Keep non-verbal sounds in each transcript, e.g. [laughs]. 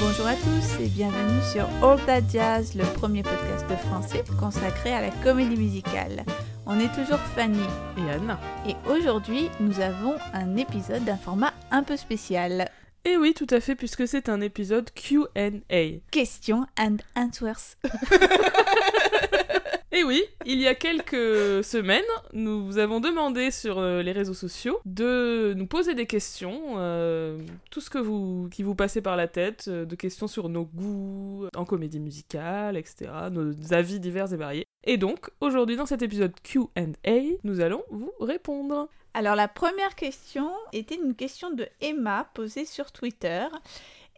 Bonjour à tous et bienvenue sur All That Jazz, le premier podcast de français consacré à la comédie musicale. On est toujours Fanny Et Anna. et aujourd'hui nous avons un épisode d'un format un peu spécial. Et oui, tout à fait, puisque c'est un épisode Q&A. Questions and answers. [laughs] Et oui, il y a quelques semaines, nous vous avons demandé sur euh, les réseaux sociaux de nous poser des questions, euh, tout ce que vous, qui vous passait par la tête, euh, de questions sur nos goûts en comédie musicale, etc., nos avis divers et variés. Et donc, aujourd'hui, dans cet épisode Q&A, nous allons vous répondre. Alors la première question était une question de Emma posée sur Twitter.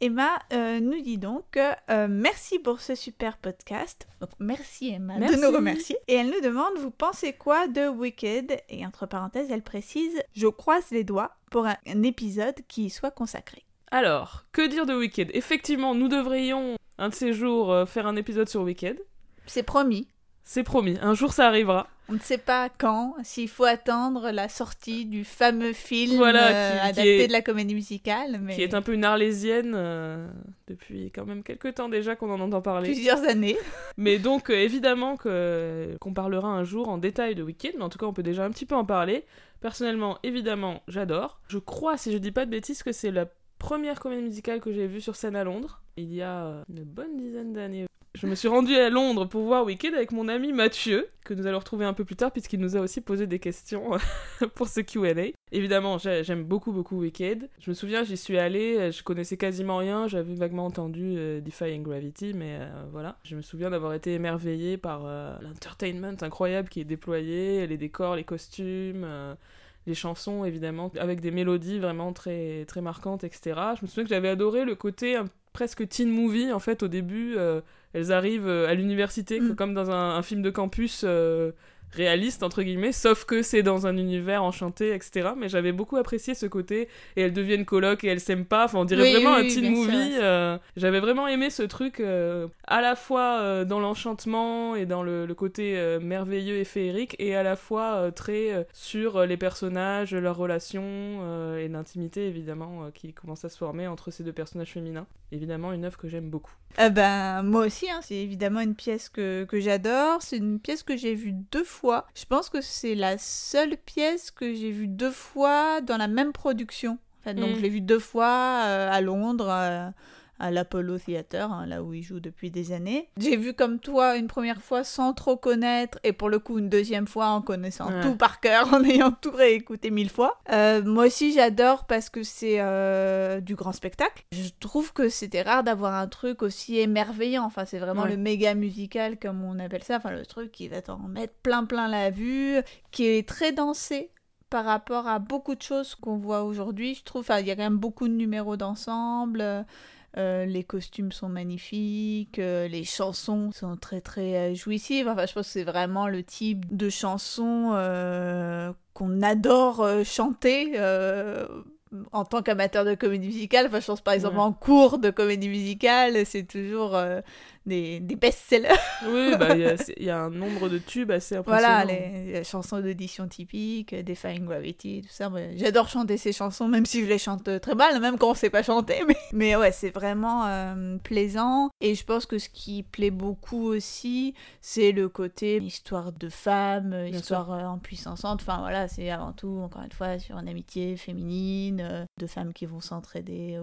Emma euh, nous dit donc euh, merci pour ce super podcast. Donc merci Emma Merci. de nous remercier. Et elle nous demande vous pensez quoi de Wicked? Et entre parenthèses elle précise je croise les doigts pour un, un épisode qui y soit consacré. Alors, que dire de Wicked? Effectivement, nous devrions, un de ces jours, euh, faire un épisode sur Wicked. C'est promis. C'est promis, un jour ça arrivera. On ne sait pas quand, s'il faut attendre la sortie du fameux film Voilà, euh, qui- qui adapté est- de la comédie musicale, mais qui est un peu une arlésienne euh, depuis quand même quelques temps déjà qu'on en entend parler. plusieurs années. [laughs] Mais donc euh, évidemment qu'on parlera un jour en détail de Wicked, mais en tout cas on peut déjà un petit peu en parler. Personnellement, évidemment, j'adore. Je crois, si je dis pas de bêtises, que c'est la première comédie musicale que j'ai vue sur scène à Londres, il y a une bonne dizaine d'années. Je me suis rendue à Londres pour voir Wicked avec mon ami Mathieu, que nous allons retrouver un peu plus tard puisqu'il nous a aussi posé des questions [laughs] pour ce Q&A. Évidemment, j'ai- j'aime beaucoup beaucoup Wicked. Je me souviens, j'y suis allée, euh, je connaissais quasiment rien, j'avais vaguement entendu euh, Defying Gravity, mais euh, voilà. Je me souviens d'avoir été émerveillée par l'entertainment incroyable qui est déployé, les décors, les costumes, les chansons évidemment, avec des mélodies vraiment très très marquantes, etc. Je me souviens que j'avais adoré le côté un- presque teen movie en fait au début. euh, elles arrivent euh, à l'université Mm. comme dans un, un film de campus euh, réaliste entre guillemets, sauf que c'est dans un univers enchanté, etc. Mais j'avais beaucoup apprécié ce côté et elles deviennent coloc et elles s'aiment pas. Enfin, on dirait Oui, vraiment oui, un teen movie. euh, j'avais vraiment aimé ce truc euh, à la fois euh, dans l'enchantement et dans le, le côté merveilleux et féerique et à la fois très sur les personnages, leurs relations et l'intimité évidemment qui commence à se former entre ces deux personnages féminins. Évidemment, une œuvre que j'aime beaucoup. Ben, moi aussi, hein, c'est évidemment une pièce que, que j'adore. C'est une pièce que j'ai vue deux fois. Je pense que c'est la seule pièce que j'ai vue deux fois dans la même production. Donc, Mm. je l'ai vue deux fois euh, à Londres, euh, à l'Apollo Theatre, hein, là où il joue depuis des années. J'ai vu comme toi une première fois sans trop connaître, et pour le coup une deuxième fois en connaissant Ouais. tout par cœur, [laughs] en ayant tout réécouté mille fois. Euh, moi aussi, j'adore parce que c'est euh, du grand spectacle. Je trouve que c'était rare d'avoir un truc aussi émerveillant. Enfin, c'est vraiment Ouais. le méga musical, comme on appelle ça. Enfin, le truc qui va t'en mettre plein plein la vue, qui est très dansé par rapport à beaucoup de choses qu'on voit aujourd'hui. Je trouve, enfin, il y a quand même beaucoup de numéros d'ensemble. Euh, les costumes sont magnifiques, euh, les chansons sont très très euh, jouissives. Enfin, je pense que c'est vraiment le type de chanson euh, qu'on adore chanter en tant qu'amateur de comédie musicale. Enfin, je pense par exemple Ouais. en cours de comédie musicale, c'est toujours euh, des, des best-sellers. Oui, bah, il y, a- [laughs] c'est- il y a un nombre de tubes assez impressionnant. Voilà, les, les chansons d'audition typiques, euh, Defying Gravity, tout ça. J'adore chanter ces chansons, même si je les chante euh, très mal, même quand on sait pas chanter. [laughs] Mais, mais ouais, c'est vraiment euh, plaisant. Et je pense que ce qui plaît beaucoup aussi, c'est le côté histoire de femmes, Bien histoire euh, en puissance. Enfin voilà, c'est avant tout, encore une fois, sur une amitié féminine, euh, de femmes qui vont s'entraider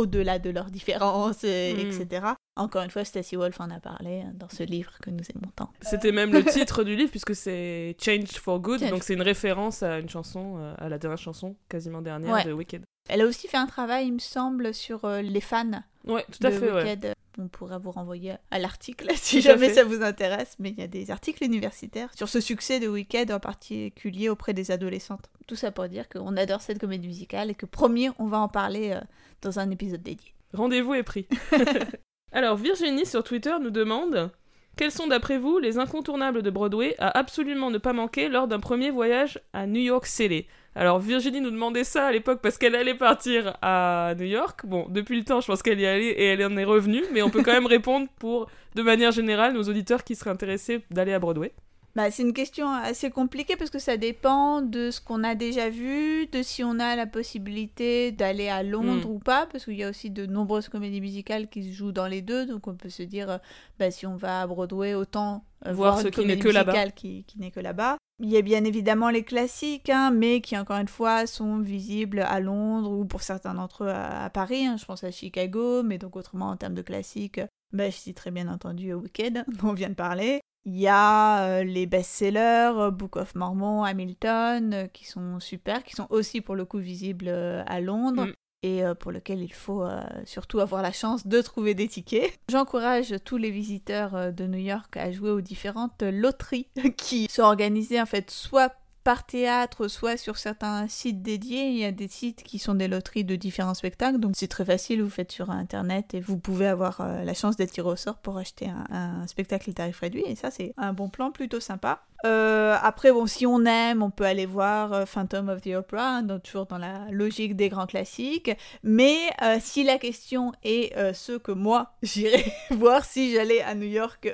au-delà de leurs différences, euh, Mm. etc. Encore une fois, Stacy Wolf en a parlé euh, dans ce livre que nous aimons tant. C'était même le titre du livre puisque c'est Change for Good, Change. donc c'est une référence à une chanson, euh, à la dernière chanson quasiment dernière Ouais. de Wicked. Elle a aussi fait un travail, il me semble, sur euh, les fans Ouais, tout à de fait, ouais. On pourra vous renvoyer à l'article [laughs] si jamais fait. ça vous intéresse, mais il y a des articles universitaires sur ce succès de Wicked en particulier auprès des adolescentes. Tout ça pour dire qu'on adore cette comédie musicale et que promis, on va en parler euh, dans un épisode dédié. Rendez-vous est pris. [laughs] [laughs] Alors, Virginie sur Twitter nous demande Quels sont d'après vous les incontournables de Broadway à absolument ne pas manquer lors d'un premier voyage à New York City? Alors Virginie nous demandait ça à l'époque parce qu'elle allait partir à New York. Bon, depuis le temps, je pense qu'elle y allait et elle en est revenue, mais on peut quand même [laughs] répondre pour, de manière générale, nos auditeurs qui seraient intéressés d'aller à Broadway. Bah, c'est une question assez compliquée parce que ça dépend de ce qu'on a déjà vu, de si on a la possibilité d'aller à Londres Mm. ou pas, parce qu'il y a aussi de nombreuses comédies musicales qui se jouent dans les deux, donc on peut se dire, euh, bah, si on va à Broadway, autant euh, Voir voir, ce une qui n'est comédie que là-bas. musicale qui, qui n'est que là-bas. Il y a bien évidemment les classiques, hein, mais qui encore une fois sont visibles à Londres ou pour certains d'entre eux à, Paris. hein. Je pense à Chicago, mais donc autrement en termes de classiques, bah, je citerai bien entendu Wicked, dont on vient de parler. Il y a euh, les best-sellers, Book of Mormon, Hamilton, euh, qui sont super, qui sont aussi pour le coup visibles euh, à Londres. Mm. Et euh, pour lequel il faut euh, surtout avoir la chance de trouver des tickets. J'encourage tous les visiteurs euh, de New York à jouer aux différentes loteries [laughs] qui sont organisées en fait soit par théâtre, soit sur certains sites dédiés. Il y a des sites qui sont des loteries de différents spectacles, donc c'est très facile, vous faites sur Internet et vous pouvez avoir euh, la chance d'être tiré au sort pour acheter un, spectacle tarif réduit, et ça c'est un bon plan plutôt sympa. Euh, après, bon, si on aime, on peut aller voir euh, Phantom of the Opera, hein, toujours dans la logique des grands classiques. Mais si la question est ce que moi [laughs] j'irai [laughs] voir si j'allais à New York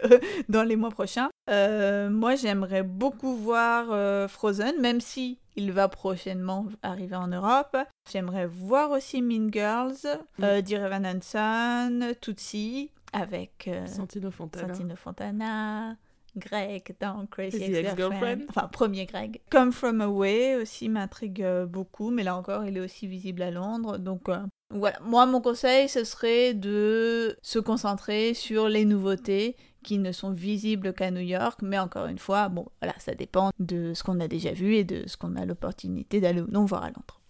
dans les mois prochains, euh, moi j'aimerais beaucoup voir euh, Frozen, même si il va prochainement arriver en Europe. J'aimerais voir aussi Mean Girls, euh, Dear Evan Hansen, Tootsie, avec euh, Santino Fontana. Santino Fontana, Greg dans Crazy Ex-Girlfriend. Enfin, premier Greg. Come From Away aussi m'intrigue euh, beaucoup, mais là encore, il est aussi visible à Londres. Donc euh, voilà, moi, mon conseil, ce serait de se concentrer sur les nouveautés qui ne sont visibles qu'à New York, mais encore une fois, bon, voilà, ça dépend de ce qu'on a déjà vu et de ce qu'on a l'opportunité d'aller ou non voir à Londres.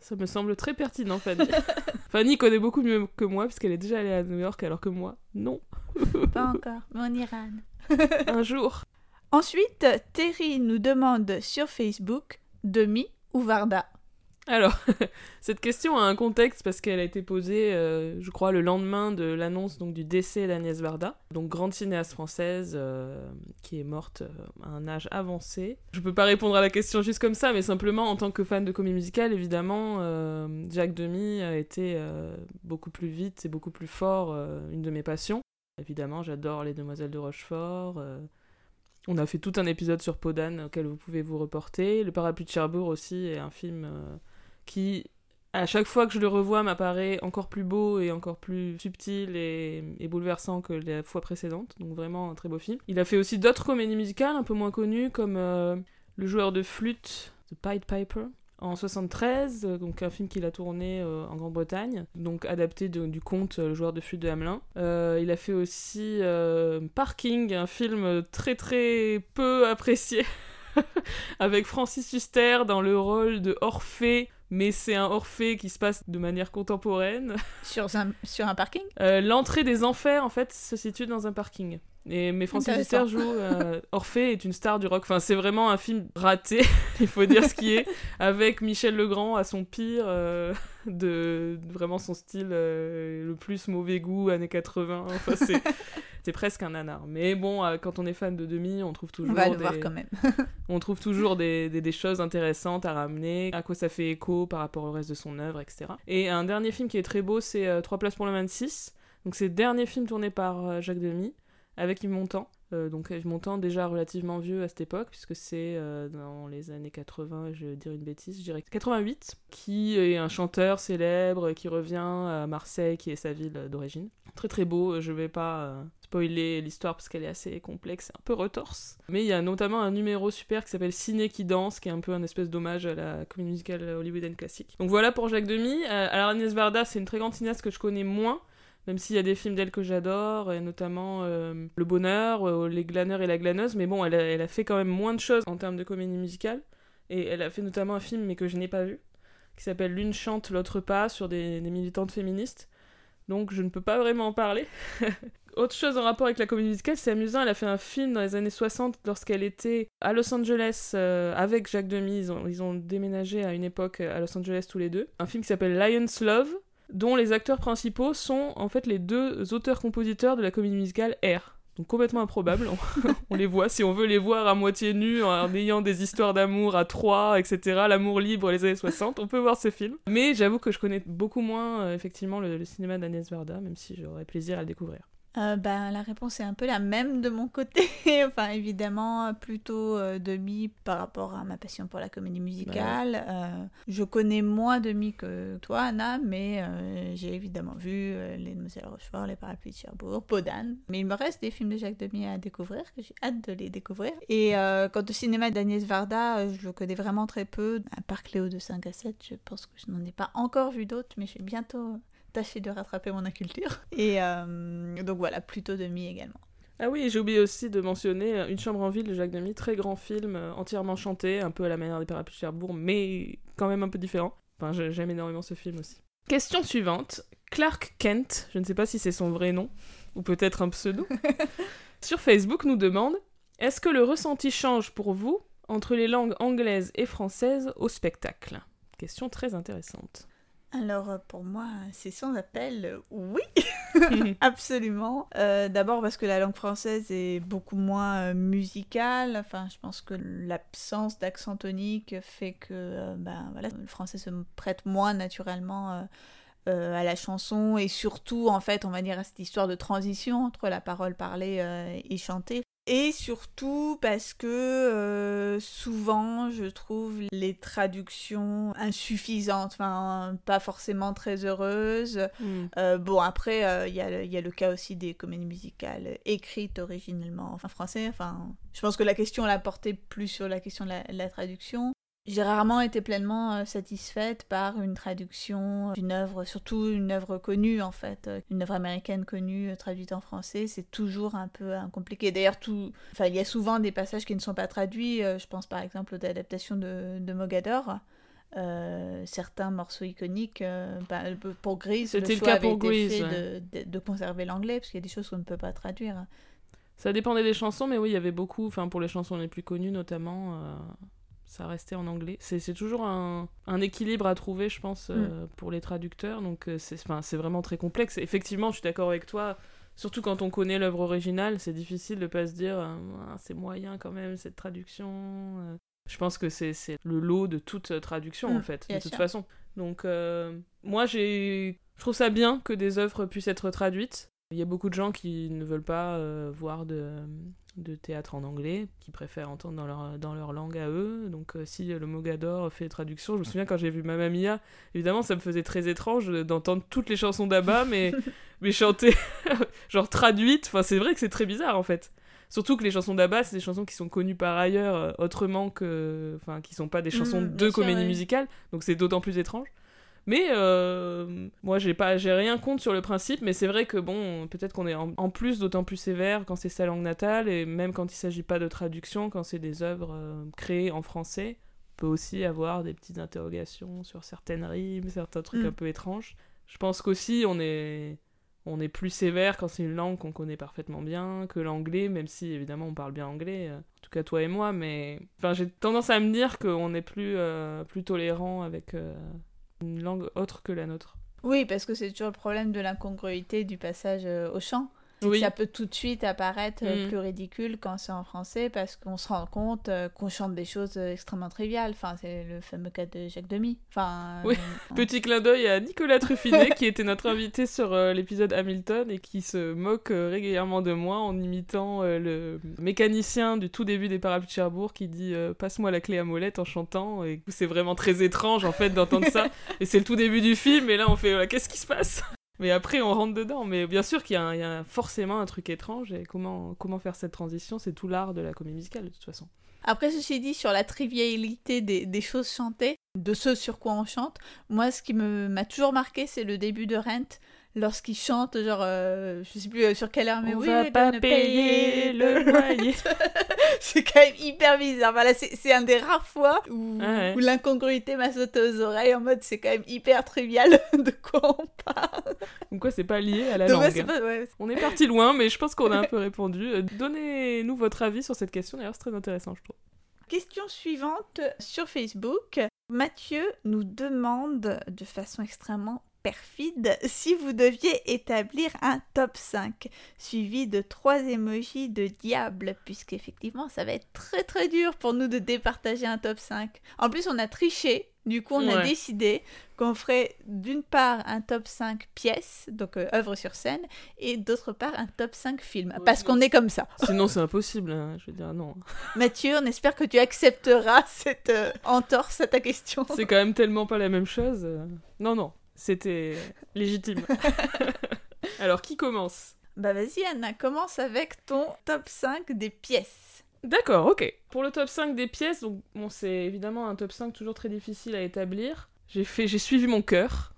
Ça me semble très pertinent, Fanny. [laughs] Fanny connaît beaucoup mieux que moi, puisqu'elle est déjà allée à New York, alors que moi, non. [laughs] Pas encore, mais on ira. [laughs] Un jour. Ensuite, Terry nous demande sur Facebook, Demi ou Varda? Alors, [laughs] cette question a un contexte parce qu'elle a été posée, euh, je crois, le lendemain de l'annonce du décès d'Agnès Varda, donc grande cinéaste française euh, qui est morte euh, à un âge avancé. Je peux pas répondre à la question juste comme ça, mais simplement en tant que fan de comédie musicale, évidemment, Jacques Demy a été beaucoup plus vite et beaucoup plus fort une de mes passions. Évidemment, j'adore Les Demoiselles de Rochefort. on a fait tout un épisode sur Podane auquel vous pouvez vous reporter. Le Parapluie de Cherbourg aussi est un film qui, à chaque fois que je le revois, m'apparaît encore plus beau et encore plus subtil et, bouleversant que la fois précédente. Donc vraiment un très beau film. Il a fait aussi d'autres comédies musicales un peu moins connues comme euh, Le joueur de flûte, The Pied Piper. En 73, euh, donc un film qu'il a tourné euh, en Grande-Bretagne, donc adapté du conte Le joueur de flûte de Hamelin. Il a fait aussi Parking, un film très très peu [laughs] apprécié avec Francis Huster dans le rôle de Orphée, mais c'est un Orphée qui se passe de manière contemporaine. sur un, sur un parking? Euh, L'entrée des enfers, en fait, se situe dans un parking. Et, mais Francis Huster joue euh, [laughs] Orphée est une star du rock. Enfin, c'est vraiment un film raté, [laughs] il faut dire ce qui est, avec Michel Legrand à son pire, euh, de vraiment son style euh, le plus mauvais goût, années 80. Enfin, c'est [laughs] c'est presque un nanar. Mais bon, euh, quand on est fan de Demi, on trouve toujours On va le des- voir quand même. on trouve toujours des, des- des choses intéressantes à ramener, à quoi ça fait écho par rapport au reste de son œuvre, etc. Et un dernier film qui est très beau, c'est Trois places pour le 26. Donc c'est le dernier film tourné par Jacques Demy, avec Yves Montand. Euh, donc Yves Montand déjà relativement vieux à cette époque, puisque c'est euh, dans les années 80, je vais dire une bêtise, je dirais 88, qui est un chanteur célèbre, qui revient à Marseille, qui est sa ville d'origine. Très très beau, je vais pas euh, spoiler l'histoire parce qu'elle est assez complexe, un peu retorse. Mais il y a notamment un numéro super qui s'appelle Ciné qui danse, qui est un peu un espèce d'hommage à la comédie musicale hollywoodienne classique. Donc voilà pour Jacques Demy. Alors Agnès Varda, c'est une très grande cinéaste que je connais moins, même s'il y a des films d'elle que j'adore, et notamment euh, Le Bonheur, euh, Les Glaneurs et la Glaneuse, mais bon, elle a, fait quand même moins de choses en termes de comédie musicale, et elle a fait notamment un film, mais que je n'ai pas vu, qui s'appelle L'une chante, l'autre pas, sur des, militantes féministes. Donc je ne peux pas vraiment en parler. [laughs] Autre chose en rapport avec la comédie musicale, c'est amusant, elle a fait un film dans les années 60 lorsqu'elle était à Los Angeles euh, avec Jacques Demy, ils ont déménagé à une époque à Los Angeles tous les deux. Un film qui s'appelle Lion's Love, dont les acteurs principaux sont en fait les deux auteurs-compositeurs de la comédie musicale Air. Donc complètement improbable, on, [laughs] on les voit, si on veut les voir à moitié nus, en ayant des histoires d'amour à trois, etc., l'amour libre les années 60, on peut voir ce film. Mais j'avoue que je connais beaucoup moins euh, effectivement le, le cinéma d'Agnès Varda, même si j'aurais plaisir à le découvrir. Euh, ben, la réponse est un peu la même de mon côté. [laughs] enfin, évidemment, plutôt euh, demi par rapport à ma passion pour la comédie musicale. Euh, je connais moins demi que toi, Anna, mais j'ai évidemment vu Les Demoiselles Rochefort, Les Parapluies de Cherbourg, Podane. Mais il me reste des films de Jacques Demy à découvrir, que j'ai hâte de les découvrir. Et quant au cinéma d'Agnès Varda, je le connais vraiment très peu. À part Cléo de 5 à 7, je pense que je n'en ai pas encore vu d'autres, mais je vais bientôt tâcher de rattraper mon inculture. Et euh, donc voilà, plutôt demi également. Ah oui, j'ai oublié aussi de mentionner euh, Une chambre en ville de Jacques Demy, très grand film, euh, entièrement chanté, un peu à la manière des Parapluies de Cherbourg, mais quand même un peu différent. Enfin, j'aime énormément ce film aussi. Question suivante. Clark Kent, je ne sais pas si c'est son vrai nom, ou peut-être un pseudo, [laughs] sur Facebook nous demande Est-ce que le ressenti change pour vous entre les langues anglaises et françaises au spectacle? Question très intéressante. Alors euh, pour moi, c'est sans appel, euh, oui, [laughs] [laughs] absolument. Euh, d'abord parce que la langue française est beaucoup moins musicale. Enfin, je pense que l'absence d'accent tonique fait que ben, voilà, le français se prête moins naturellement à la chanson et surtout, en fait, on va dire à cette histoire de transition entre la parole parlée et chantée. Et surtout parce que euh, souvent je trouve les traductions insuffisantes, enfin pas forcément très heureuses. Hmm. Euh, bon après euh, il y, y, a le cas aussi des comédies musicales écrites originellement en français. Enfin je pense que la question l'a porté plus sur la question de la traduction. J'ai rarement été pleinement euh, satisfaite par une traduction d'une œuvre, surtout une œuvre connue en fait, euh, une œuvre américaine connue euh, traduite en français, c'est toujours un peu compliqué. D'ailleurs, tout, enfin, il y a souvent des passages qui ne sont pas traduits. Je pense par exemple aux adaptations de, de Mogador. certains morceaux iconiques, bah, pour Grease, c'était le, cas pour Grease, de, de, conserver l'anglais parce qu'il y a des choses qu'on ne peut pas traduire. Ça dépendait des chansons, mais oui, il y avait beaucoup, enfin pour les chansons les plus connues notamment ça restait en anglais. C'est toujours un, équilibre à trouver, je pense, euh, mm. pour les traducteurs. Donc euh, c'est vraiment très complexe. Effectivement, je suis d'accord avec toi. Surtout quand on connaît l'œuvre originale, c'est difficile de pas se dire euh, ah, c'est moyen quand même cette traduction. Je pense que c'est le lot de toute traduction en mm, fait, de toute façon. Donc moi j'ai, je trouve ça bien que des œuvres puissent être traduites. Il y a beaucoup de gens qui ne veulent pas voir de de théâtre en anglais, qui préfèrent entendre dans leur, dans leur langue à eux. Donc euh, si le Mogador fait traduction, je me souviens quand j'ai vu Mamma Mia, évidemment ça me faisait très étrange d'entendre toutes les chansons d'Abba, mais, [laughs] mais chantées, [laughs] genre traduites. Enfin c'est vrai que c'est très bizarre en fait. Surtout que les chansons d'Abba, c'est des chansons qui sont connues par ailleurs euh, autrement que... Enfin, qui sont pas des chansons mm, de comédie musicale, donc c'est d'autant plus étrange. Mais euh, moi, j'ai pas, j'ai rien contre sur le principe, mais c'est vrai que bon, peut-être qu'on est en, plus d'autant plus sévère quand c'est sa langue natale, et même quand il s'agit pas de traduction, quand c'est des œuvres euh, créées en français, on peut aussi avoir des petites interrogations sur certaines rimes, certains trucs mm. un peu étranges. Je pense qu'aussi, on est, on est plus sévère quand c'est une langue qu'on connaît parfaitement bien que l'anglais, même si évidemment on parle bien anglais, euh, en tout cas toi et moi, mais enfin, j'ai tendance à me dire qu'on est plus, plus tolérant avec une langue autre que la nôtre. Oui, parce que c'est toujours le problème de l'incongruité du passage euh, au chant. Ça peut tout de suite apparaître euh, mm. plus ridicule quand c'est en français parce qu'on se rend compte euh, qu'on chante des choses extrêmement triviales. Enfin, c'est le fameux cas de Jacques Demy. Enfin, oui. [laughs] Petit clin d'œil à Nicolas Truffinet [laughs] qui était notre invité sur l'épisode Hamilton et qui se moque régulièrement de moi en imitant le mécanicien du tout début des Parapluies de Cherbourg qui dit Passe-moi la clé à molette en chantant. Et c'est vraiment très étrange en fait d'entendre ça. [laughs] et c'est le tout début du film et là on fait Qu'est-ce qui se passe? Mais après, on rentre dedans. Mais bien sûr qu'il y, a forcément un truc étrange. Et comment, comment faire cette transition, c'est tout l'art de la comédie musicale, de toute façon. Après, ceci dit, sur la trivialité des, des choses chantées, de ce sur quoi on chante, moi, ce qui m'a toujours marqué, c'est le début de Rent lorsqu'il chante, genre, euh, je sais plus euh, sur quelle mais on oui, va pas payer le loyer. [laughs] c'est quand même hyper bizarre. Voilà, c'est un des rares fois où, où l'incongruité m'a sauté aux oreilles en mode c'est quand même hyper trivial [laughs] de quoi on parle. Donc quoi, c'est pas lié à la langue. On est parti loin, mais je pense qu'on a un peu répondu. Euh, donnez-nous votre avis sur cette question, d'ailleurs, c'est très intéressant, je trouve. Question suivante sur Facebook. Mathieu nous demande de façon extrêmement perfide si vous deviez établir un top 5 suivi de trois émojis de diable, puisqu'effectivement ça va être très très dur pour nous de départager un top 5. En plus on a triché Du coup, on a décidé qu'on ferait d'une part un top 5 pièces, donc euh, œuvres sur scène, et d'autre part un top 5 films. Ouais, parce qu'on est comme ça. [laughs] Sinon, c'est impossible. hein. Je veux dire, non. [laughs] Mathieu, on espère que tu accepteras cette euh, entorse à ta question. C'est quand même tellement pas la même chose. euh. Non, non. C'était légitime. [laughs] Alors, qui commence? Bah vas-y Anna, commence avec ton top 5 des pièces. D'accord, ok. Pour le top 5 des pièces, donc bon, c'est évidemment un top 5 toujours très difficile à établir. J'ai fait, j'ai suivi mon cœur.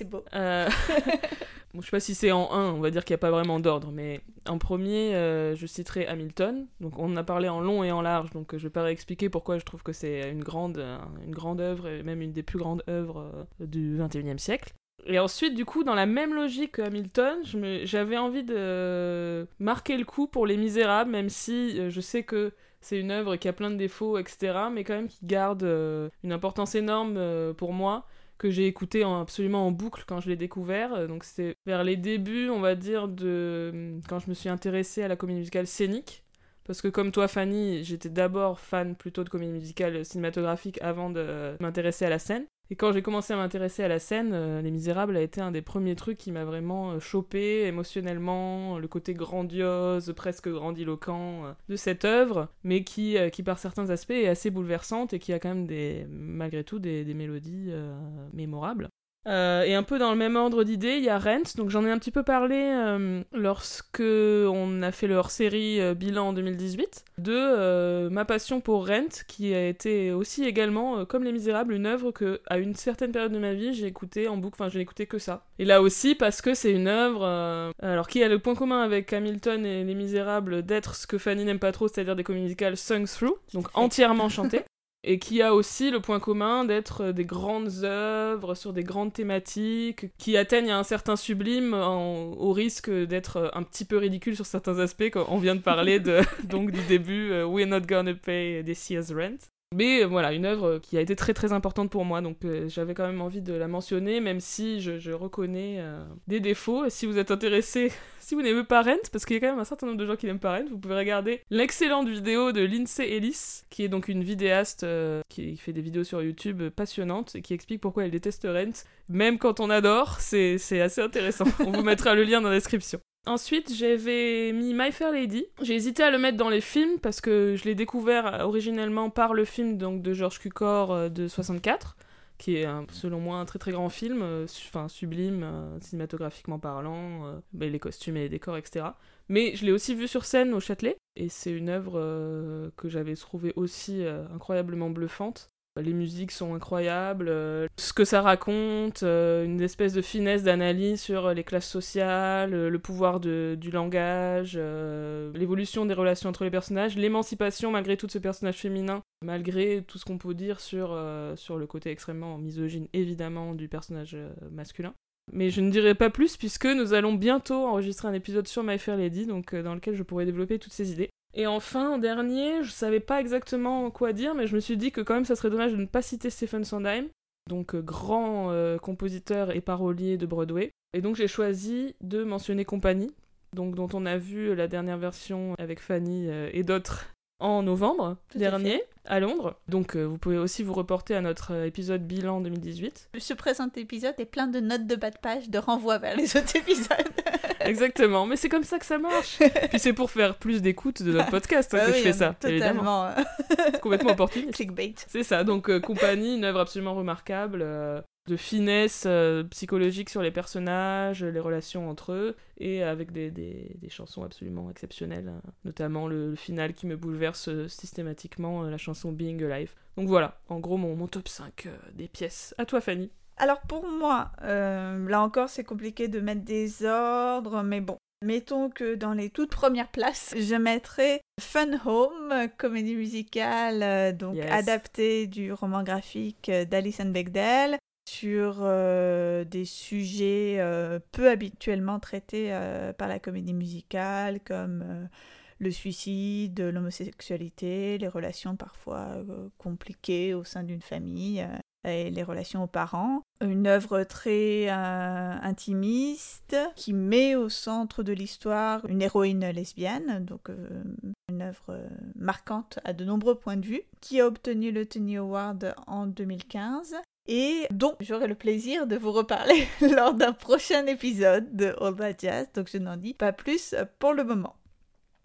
C'est beau. Euh, [laughs] bon, sais pas si c'est en 1, on va dire qu'il n'y a pas vraiment d'ordre, mais en premier, euh, je citerai Hamilton. Donc on en a parlé en long et en large, donc je vais pas réexpliquer pourquoi je trouve que c'est une grande, euh, une grande œuvre, et même une des plus grandes œuvres euh, du 21e siècle. Et ensuite, du coup, dans la même logique que Hamilton, j'avais envie de marquer le coup pour Les Misérables, même si je sais que c'est une œuvre qui a plein de défauts, etc., mais quand même qui garde une importance énorme pour moi que j'ai écouté en- absolument en boucle quand je l'ai découvert. Euh, Donc c'était vers les débuts, on va dire, de quand je me suis intéressée à la comédie musicale scénique. Parce que comme toi, Fanny, j'étais d'abord fan plutôt de comédie musicale cinématographique avant de m'intéresser à la scène. Et quand j'ai commencé à m'intéresser à la scène, euh, Les Misérables a été un des premiers trucs qui m'a vraiment euh, chopé émotionnellement, le côté grandiose, presque grandiloquent euh, de cette œuvre, mais qui, par certains aspects est assez bouleversante et qui a quand même des, malgré tout des, mélodies mémorables. Euh, et un peu dans le même ordre d'idées, il y a Rent, donc j'en ai un petit peu parlé euh, lorsque on a fait leur série euh, bilan en 2018, de ma passion pour Rent, qui a été aussi également, comme Les Misérables, une œuvre que, à une certaine période de ma vie, j'ai écouté en boucle, enfin j'ai écouté que ça. Et là aussi parce que c'est une œuvre, alors qui a le point commun avec Hamilton et Les Misérables d'être ce que Fanny n'aime pas trop, c'est-à-dire des comédies musicales sung through, donc entièrement chantées et qui a aussi le point commun d'être euh, des grandes œuvres sur des grandes thématiques qui atteignent un certain sublime en- au risque d'être euh, un petit peu ridicule sur certains aspects quand on vient de parler de [laughs] donc du début euh, We're not gonna pay this year's rent mais euh, voilà, une œuvre qui a été très très importante pour moi, donc euh, j'avais quand même envie de la mentionner, même si je, je reconnais euh, des défauts. Et si vous êtes intéressé, [laughs] si vous n'aimez pas Rent, parce qu'il y a quand même un certain nombre de gens qui n'aiment pas Rent, vous pouvez regarder l'excellente vidéo de Lindsay Ellis, qui est donc une vidéaste qui fait des vidéos sur YouTube passionnantes et qui explique pourquoi elle déteste Rent. Même quand on adore, c'est assez intéressant. [laughs] on vous mettra le lien dans la description. Ensuite, j'avais mis My Fair Lady. J'ai hésité à le mettre dans les films parce que je l'ai découvert originellement par le film de George Cukor euh, de 64, qui est selon moi un très très grand film, euh, sublime, euh, cinématographiquement parlant, les costumes et les décors, etc. Mais je l'ai aussi vu sur scène au Châtelet, et c'est une œuvre que j'avais trouvée aussi incroyablement bluffante. Les musiques sont incroyables, euh, ce que ça raconte, euh, une espèce de finesse d'analyse sur les classes sociales, euh, le pouvoir du langage, euh, l'évolution des relations entre les personnages, l'émancipation malgré tout de ce personnage féminin, malgré tout ce qu'on peut dire sur, euh, le côté extrêmement misogyne évidemment du personnage euh, masculin. Mais je ne dirai pas plus puisque nous allons bientôt enregistrer un épisode sur My Fair Lady, euh, dans lequel je pourrai développer toutes ces idées. Et enfin, en dernier, je savais pas exactement quoi dire, mais je me suis dit que quand même ça serait dommage de ne pas citer Stephen Sondheim, donc euh, grand euh, compositeur et parolier de Broadway. Et donc j'ai choisi de mentionner Compagnie, donc dont on a vu la dernière version avec Fanny euh, et d'autres en novembre Tout dernier à Londres. Donc euh, vous pouvez aussi vous reporter à notre épisode bilan 2018. Ce présent épisode est plein de notes de bas de page, de renvois vers les autres [laughs] épisodes. Exactement, mais c'est comme ça que ça marche. [laughs] Puis c'est pour faire plus d'écoute de notre podcast hein, Ah que oui, je fais ça, évidemment. Totalement. [laughs] C'est complètement opportuniste. Clickbait. C'est ça, donc euh, Compagnie, une œuvre absolument remarquable, euh, de finesse euh, psychologique sur les personnages, les relations entre eux, et avec des, des- des chansons absolument exceptionnelles, euh, notamment le, le final qui me bouleverse systématiquement, la chanson Being Alive. Donc voilà, en gros mon, mon top 5 euh, des pièces. À toi Fanny. Alors pour moi, euh, là encore c'est compliqué de mettre des ordres, mais bon. Mettons que dans les toutes premières places, [laughs] je mettrais Fun Home, comédie musicale euh, donc Yes. adaptée du roman graphique euh, d'Alison Bechdel sur euh, des sujets peu habituellement traités par la comédie musicale comme le suicide, l'homosexualité, les relations parfois compliquées au sein d'une famille. Euh, et les relations aux parents. Une œuvre très euh, intimiste qui met au centre de l'histoire une héroïne lesbienne, donc euh, une œuvre marquante à de nombreux points de vue, qui a obtenu le Tony Award en 2015 et dont j'aurai le plaisir de vous reparler [laughs] lors d'un prochain épisode de All That Jazz, donc je n'en dis pas plus pour le moment.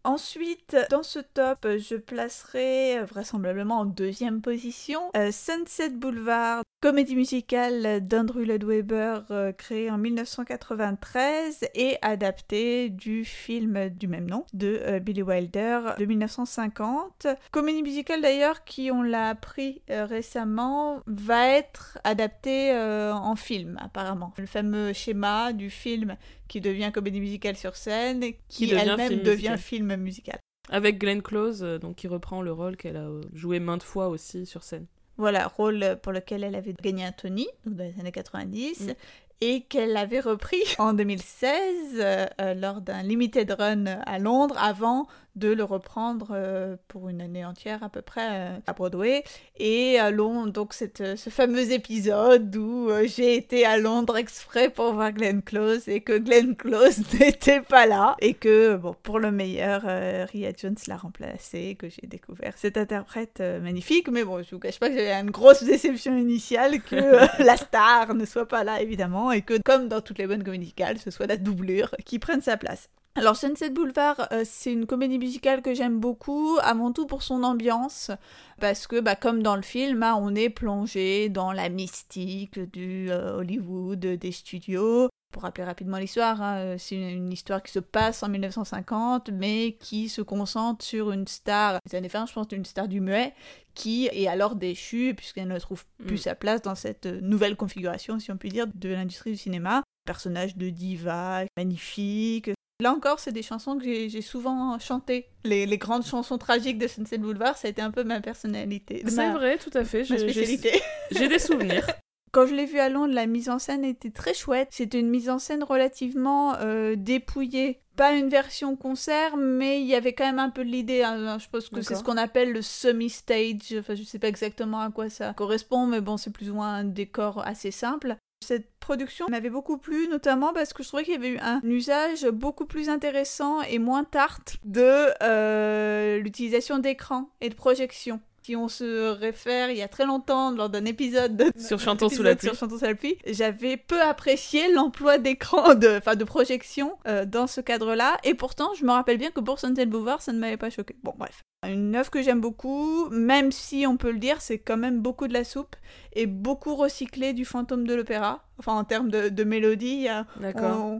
Ensuite, dans ce top, je placerai vraisemblablement en deuxième position euh, Sunset Boulevard, comédie musicale d'Andrew Lloyd Webber euh, créée en 1993 et adaptée du film du même nom de euh, Billy Wilder de 1950. Comédie musicale d'ailleurs qui, on l'a appris récemment, va être adaptée en film apparemment. Le fameux schéma du film qui devient comédie musicale sur scène, qui, elle-même devient film musical. Avec Glenn Close, euh, donc qui reprend le rôle qu'elle a euh, joué maintes fois aussi sur scène. Voilà, rôle pour lequel elle avait gagné un Tony, dans les années 90, et qu'elle avait repris [laughs] en 2016 euh, lors d'un limited run à Londres avant de le reprendre euh, pour une année entière à peu près euh, à Broadway. Et allons donc cette, ce fameux épisode où j'ai été à Londres exprès pour voir Glenn Close et que Glenn Close [laughs] n'était pas là et que bon pour le meilleur Ria Jones l'a remplacé que j'ai découvert cette interprète magnifique mais bon je vous cache pas que j'avais une grosse déception initiale que [laughs] la star ne soit pas là évidemment et que, comme dans toutes les bonnes comédies musicales, ce soit la doublure qui prenne sa place. Alors Sunset Boulevard, euh, c'est une comédie musicale que j'aime beaucoup, avant tout pour son ambiance, parce que bah, comme dans le film, hein, on est plongé dans la mystique du euh, Hollywood, des studios. Pour rappeler rapidement l'histoire, hein, euh, c'est une, histoire qui se passe en 1950, mais qui se concentre sur une star des années 20, je pense, une star du muet, qui est alors déchue puisqu'elle ne trouve plus mm. sa place dans cette nouvelle configuration, si on peut dire, de l'industrie du cinéma. Personnage de diva, magnifique. Là encore, c'est des chansons que j'ai souvent chantées. Les, les, grandes chansons tragiques de Sunset Boulevard, ça a été un peu ma personnalité. C'est vrai, tout à fait. J'ai des souvenirs. [laughs] Quand je l'ai vu à Londres, la mise en scène était très chouette. C'était une mise en scène relativement euh, dépouillée. Pas une version concert, mais il y avait quand même un peu de l'idée. Hein. Je pense que c'est ce qu'on appelle le semi-stage. Enfin, je sais pas exactement à quoi ça correspond, mais bon, c'est plus ou moins un décor assez simple. Cette production m'avait beaucoup plu, notamment parce que je trouvais qu'il y avait eu un usage beaucoup plus intéressant et moins tarte de euh, l'utilisation d'écran et de projection si on se réfère il y a très longtemps lors d'un épisode de, [laughs] sur Chantons sous la pluie, j'avais peu apprécié l'emploi d'écran, [laughs] de, enfin de projection euh, dans ce cadre-là. Et pourtant, je me rappelle bien que pour Sunset Boulevard, ça ne m'avait pas choqué. Bon, bref. Une œuvre que j'aime beaucoup, même si on peut le dire, c'est quand même beaucoup de la soupe et beaucoup recyclé du fantôme de l'opéra. Enfin, en termes de, mélodie,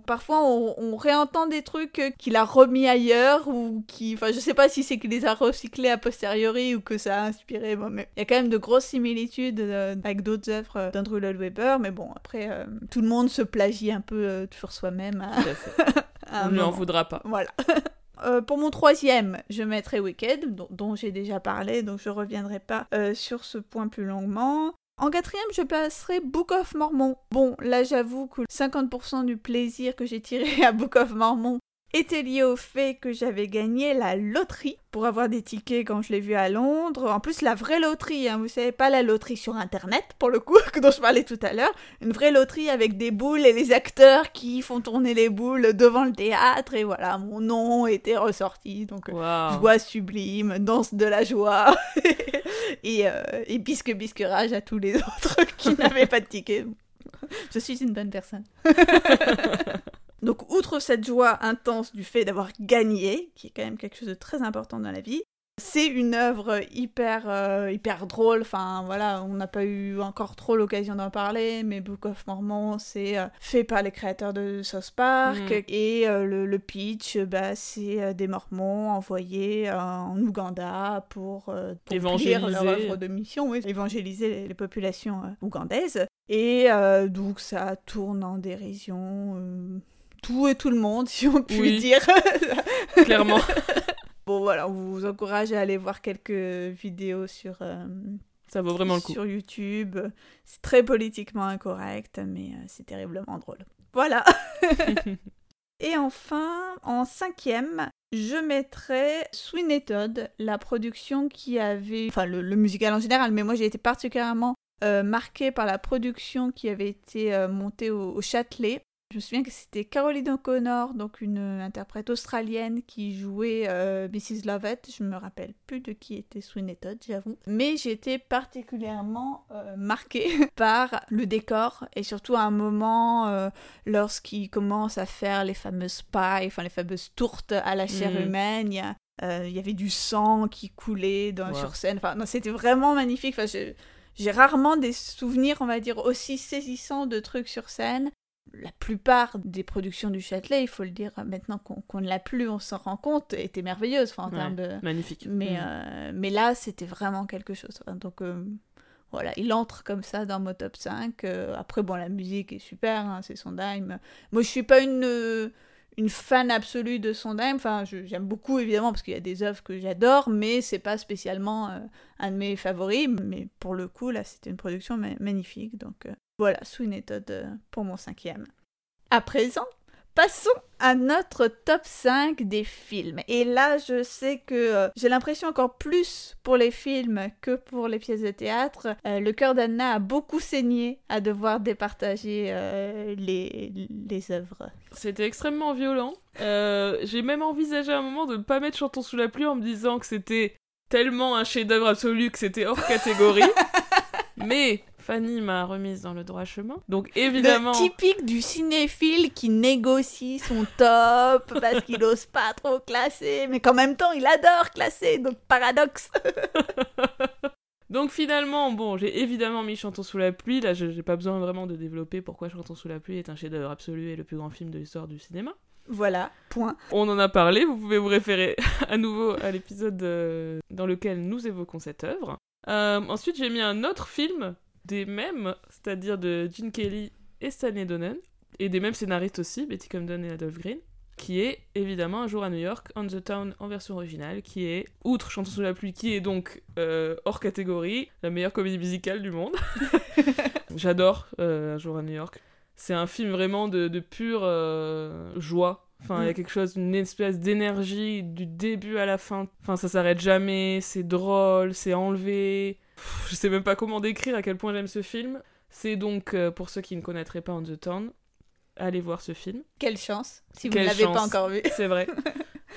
parfois on, réentend des trucs qu'il a remis ailleurs ou qui. Enfin, je sais pas si c'est qu'il les a recyclés a posteriori ou que ça a inspiré. mais il y a quand même de grosses similitudes euh, avec d'autres œuvres d'Andrew Lloyd Webber, mais bon, après, euh, tout le monde se plagie un peu euh, sur soi-même. [laughs] on ne en voudra pas. Voilà. [laughs] Euh, pour mon troisième, je mettrai Wicked, dont, j'ai déjà parlé, donc je reviendrai pas euh, sur ce point plus longuement. En quatrième, je placerai Book of Mormon. Bon, là j'avoue que 50% du plaisir que j'ai tiré [laughs] à Book of Mormon était lié au fait que j'avais gagné la loterie pour avoir des tickets quand je l'ai vu à Londres. En plus, la vraie loterie, hein, vous savez, pas la loterie sur Internet, pour le coup, [laughs] dont je parlais tout à l'heure. Une vraie loterie avec des boules et les acteurs qui font tourner les boules devant le théâtre. Et voilà, mon nom était ressorti. Donc, euh, joie sublime, danse de la joie. [laughs] et, euh, et bisque bisquerage à tous les [laughs] autres qui n'avaient pas de tickets. Je suis une bonne personne. Donc, outre cette joie intense du fait d'avoir gagné, qui est quand même quelque chose de très important dans la vie, c'est une œuvre hyper, euh, hyper drôle. Enfin, voilà, on n'a pas eu encore trop l'occasion d'en parler, mais Book of Mormon, c'est euh, fait par les créateurs de South Park. Mm. Et euh, le, pitch, bah, c'est des Mormons envoyés en Ouganda pour, pour évangéliser leur œuvre de mission, évangéliser les, populations ougandaises. Et donc, ça tourne en dérision tout et tout le monde, [laughs] si on peut dire. [laughs] Clairement. [laughs] bon, voilà, on vous encourage à aller voir quelques vidéos sur. Euh, ça vaut vraiment le coup. Sur YouTube. C'est très politiquement incorrect, mais euh, c'est terriblement drôle. Voilà. Et enfin, en cinquième, je mettrais Sweeney Todd, la production qui avait, enfin le, musical en général, mais moi j'ai été particulièrement euh, marquée par la production qui avait été montée au, Châtelet Je me souviens que c'était Caroline O'Connor, donc une interprète australienne qui jouait euh, Mrs. Lovett. Je me rappelle plus de qui était Sweeney Todd, j'avoue. Mais j'étais particulièrement euh, marquée [laughs] par le décor et surtout à un moment euh, lorsqu'il commence à faire les fameuses pailles, enfin les fameuses tourtes à la chair Mhm. humaine. Il y, a, euh, il y avait du sang qui coulait dans, Wow. sur scène. Enfin, c'était vraiment magnifique. Enfin, je- j'ai rarement des souvenirs, on va dire, aussi saisissants de trucs sur scène. La plupart des productions du Châtelet, il faut le dire, maintenant qu'on ne l'a plus, on s'en rend compte, étaient merveilleuses enfin, en Ouais. termes de... Magnifique. Mais, Mm. euh, mais là, c'était vraiment quelque chose. Enfin, Donc euh, voilà, il entre comme ça dans mon top 5. Euh, après, bon, la musique est super, hein, c'est Sondheim. Moi, je suis pas une, une fan absolue de Sondheim. Enfin, j'aime beaucoup, évidemment, parce qu'il y a des œuvres que j'adore, mais c'est pas spécialement euh, un de mes favoris. Mais pour le coup, là, c'était une production ma- magnifique. Donc euh, voilà, Sweeney Todd euh, pour mon cinquième. À présent, Passons à notre top 5 des films. Et là, je sais que euh, j'ai l'impression encore plus pour les films que pour les pièces de théâtre. Euh, le cœur d'Anna a beaucoup saigné à devoir départager euh, les, les œuvres. C'était extrêmement violent. J'ai même envisagé à un moment de ne pas mettre Chantons sous la pluie en me disant que c'était tellement un chef-d'œuvre absolu que c'était hors catégorie. [laughs] Mais Fanny m'a remise dans le droit chemin. Donc évidemment. Le typique du cinéphile qui négocie son top [laughs] parce qu'il n'ose pas trop classer, mais qu'en même temps il adore classer, donc paradoxe. [laughs] Donc finalement, bon, j'ai évidemment mis Chantons sous la pluie. Là, je- j'ai pas besoin vraiment de développer pourquoi Chantons sous la pluie est un chef-d'œuvre absolu et le plus grand film de l'histoire du cinéma. voilà, point. On en a parlé, vous pouvez vous référer [laughs] à nouveau à l'épisode euh, dans lequel nous évoquons cette œuvre. Euh, ensuite, j'ai mis un autre film des mêmes, c'est-à-dire de Gene Kelly et Stanley Donen, et des mêmes scénaristes aussi, Betty Comden et Adolph Green, qui est évidemment Un jour à New York, On the Town en version originale, qui est, outre Chantons sous la pluie, qui est donc euh, hors catégorie, la meilleure comédie musicale du monde. [laughs] J'adore euh, Un jour à New York. C'est un film vraiment de, de pure euh, joie. Enfin, il y a Mm. quelque chose, une espèce d'énergie du début à la fin. Enfin, ça s'arrête jamais, c'est drôle, c'est enlevé. Pff, je sais même pas comment décrire à quel point j'aime ce film. C'est donc, euh, pour ceux qui ne connaîtraient pas On the Town, allez voir ce film. Quelle chance, si vous ne l'avez pas encore vu. C'est vrai. [laughs]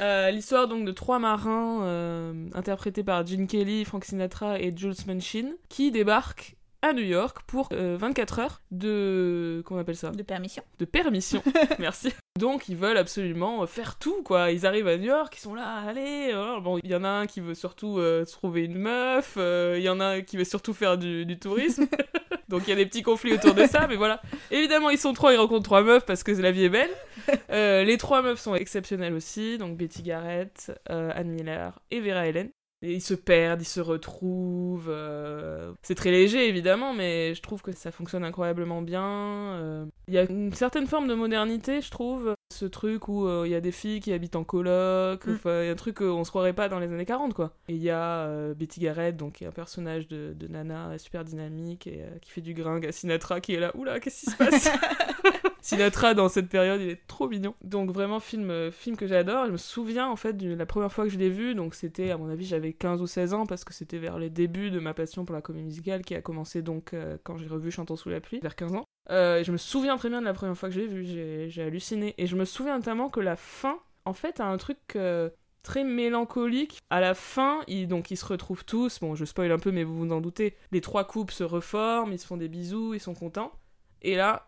Euh, L'histoire donc de trois marins euh, interprétés par Gene Kelly, Frank Sinatra et Jules Munchin qui débarquent à New York pour euh, 24 heures de comment on appelle ça? De permission. de permission. [laughs] Merci. Donc ils veulent absolument faire tout quoi. Ils arrivent à New York, ils sont là, allez. euh, Bon, il y en a un qui veut surtout euh, trouver une meuf, euh, il y en a un qui veut surtout faire du, du tourisme. [laughs] Donc il y a des petits conflits autour de ça, mais voilà. Évidemment, ils sont trois, ils rencontrent trois meufs parce que la vie est belle. Euh, les trois meufs sont exceptionnelles aussi, donc Betty Garrett, euh, Anne Miller et Vera Ellen. Et ils se perdent, ils se retrouvent. euh, C'est très léger évidemment, mais je trouve que ça fonctionne incroyablement bien. euh. Il y a une certaine forme de modernité, je trouve. Ce truc où euh, il y a des filles qui habitent en coloc, Mm. il y a un truc qu'on se croirait pas dans les années 40 quoi. Et il y a Betty Garrett, donc qui est un personnage de, de nana super dynamique et qui fait du gringue à Sinatra qui est là, oula, qu'est-ce qui se passe? [laughs] Sinatra dans cette période, il est trop mignon. Donc vraiment film, euh, film que j'adore. Je me souviens en fait de la première fois que je l'ai vu, donc c'était à mon avis j'avais 15 ou 16 ans parce que c'était vers les débuts de ma passion pour la comédie musicale qui a commencé donc euh, quand j'ai revu Chantons sous la pluie, vers 15 ans. Euh, je me souviens très bien de la première fois que je l'ai vu, j'ai halluciné. Et je me souviens notamment que la fin, en fait, a un truc euh, très mélancolique. À la fin, ils, donc ils se retrouvent tous, bon je spoil un peu mais vous vous en doutez, les trois couples se reforment, ils se font des bisous, ils sont contents. Et là,